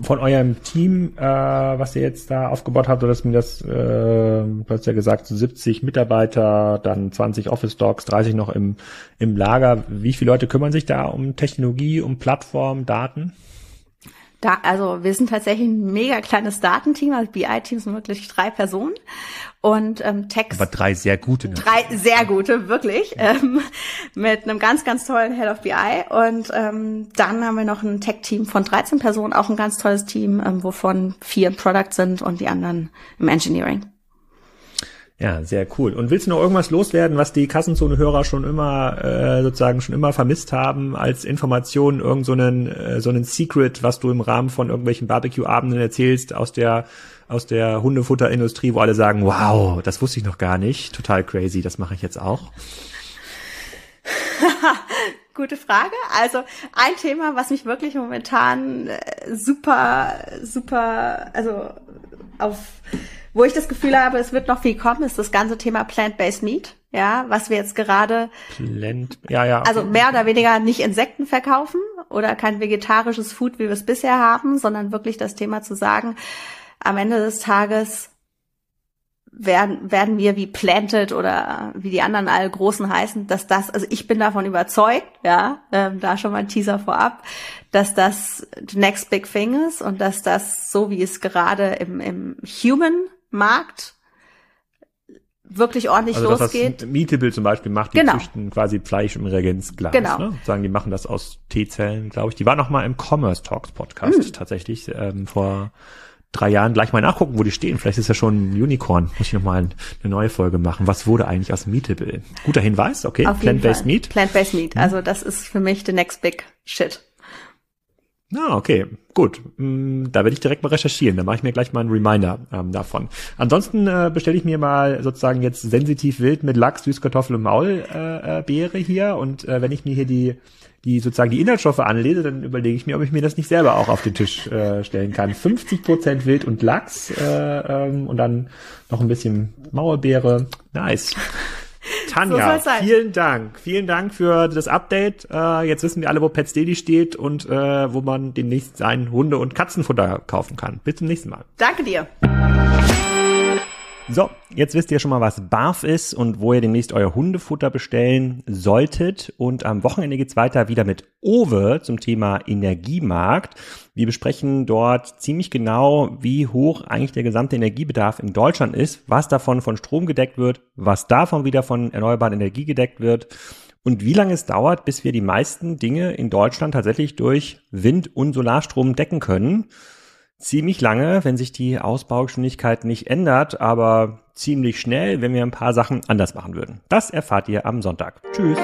Von eurem Team, äh, was ihr jetzt da aufgebaut habt, oder dass mir das, äh, du hast ja gesagt, 70 Mitarbeiter, dann 20 Office Docs, 30 noch im, im Lager. Wie viele Leute kümmern sich da um Technologie, um Plattform, Daten? Da, also wir sind tatsächlich ein mega kleines Datenteam, also BI-Team sind wirklich drei Personen und ähm, Text. Aber drei sehr gute. Ne? Drei sehr gute, wirklich, ja. ähm, mit einem ganz, ganz tollen Head of BI und ähm, dann haben wir noch ein Tech-Team von 13 Personen, auch ein ganz tolles Team, ähm, wovon vier im Product sind und die anderen im Engineering. Ja, sehr cool. Und willst du noch irgendwas loswerden, was die Kassenzone-Hörer schon immer äh, sozusagen schon immer vermisst haben als Information, irgend so einen äh, so einen Secret, was du im Rahmen von irgendwelchen Barbecue-Abenden erzählst aus der aus der Hundefutterindustrie, wo alle sagen, wow, das wusste ich noch gar nicht, total crazy, das mache ich jetzt auch. [LAUGHS] Gute Frage. Also ein Thema, was mich wirklich momentan äh, super, super, also auf wo ich das Gefühl habe, es wird noch viel kommen, ist das ganze Thema Plant-Based Meat. Ja, was wir jetzt gerade, Plant, ja, ja. Also mehr oder weniger nicht Insekten verkaufen oder kein vegetarisches Food, wie wir es bisher haben, sondern wirklich das Thema zu sagen, am Ende des Tages werden, werden wir wie Planted oder wie die anderen alle großen heißen, dass das, also ich bin davon überzeugt, ja, ähm, da schon mal ein Teaser vorab, dass das the next big thing ist und dass das so wie es gerade im, im Human Markt wirklich ordentlich also losgeht. Das, was Meetable zum Beispiel macht, die genau. züchten quasi Fleisch im Reagenzglas. Genau. Ne? Sagen, die machen das aus T-Zellen, glaube ich. Die war noch mal im Commerce Talks Podcast mhm. tatsächlich ähm, vor drei Jahren gleich mal nachgucken, wo die stehen. Vielleicht ist ja schon ein Unicorn. Muss ich noch mal eine neue Folge machen. Was wurde eigentlich aus Meetable? Guter Hinweis, okay. Plant-based Meat. Plant-based Meat. Also das ist für mich the next big shit. Ah, okay, gut. Mm, Da werde ich direkt mal recherchieren. Da mache ich mir gleich mal einen Reminder ähm, davon. Ansonsten äh, bestelle ich mir mal sozusagen jetzt sensitiv wild mit Lachs, Süßkartoffel und Maulbeere äh, Beere hier. Und äh, wenn ich mir hier die die sozusagen die Inhaltsstoffe anlese, dann überlege ich mir, ob ich mir das nicht selber auch auf den Tisch äh, stellen kann. 50 Prozent Wild und Lachs äh, ähm, und dann noch ein bisschen Maulbeere. Nice. Tanja, So vielen Dank. Vielen Dank für das Update. Äh, jetzt wissen wir alle, wo Pets Daily steht und äh, wo man demnächst sein Hunde- und Katzenfutter kaufen kann. Bis zum nächsten Mal. Danke dir. So, jetzt wisst ihr schon mal, was BARF ist und wo ihr demnächst euer Hundefutter bestellen solltet. Und am Wochenende geht's weiter wieder mit Owe zum Thema Energiemarkt. Wir besprechen dort ziemlich genau, wie hoch eigentlich der gesamte Energiebedarf in Deutschland ist, was davon von Strom gedeckt wird, was davon wieder von erneuerbaren Energie gedeckt wird und wie lange es dauert, bis wir die meisten Dinge in Deutschland tatsächlich durch Wind- und Solarstrom decken können ziemlich lange, wenn sich die Ausbaugeschwindigkeit nicht ändert, aber ziemlich schnell, wenn wir ein paar Sachen anders machen würden. Das erfahrt ihr am Sonntag. Tschüss.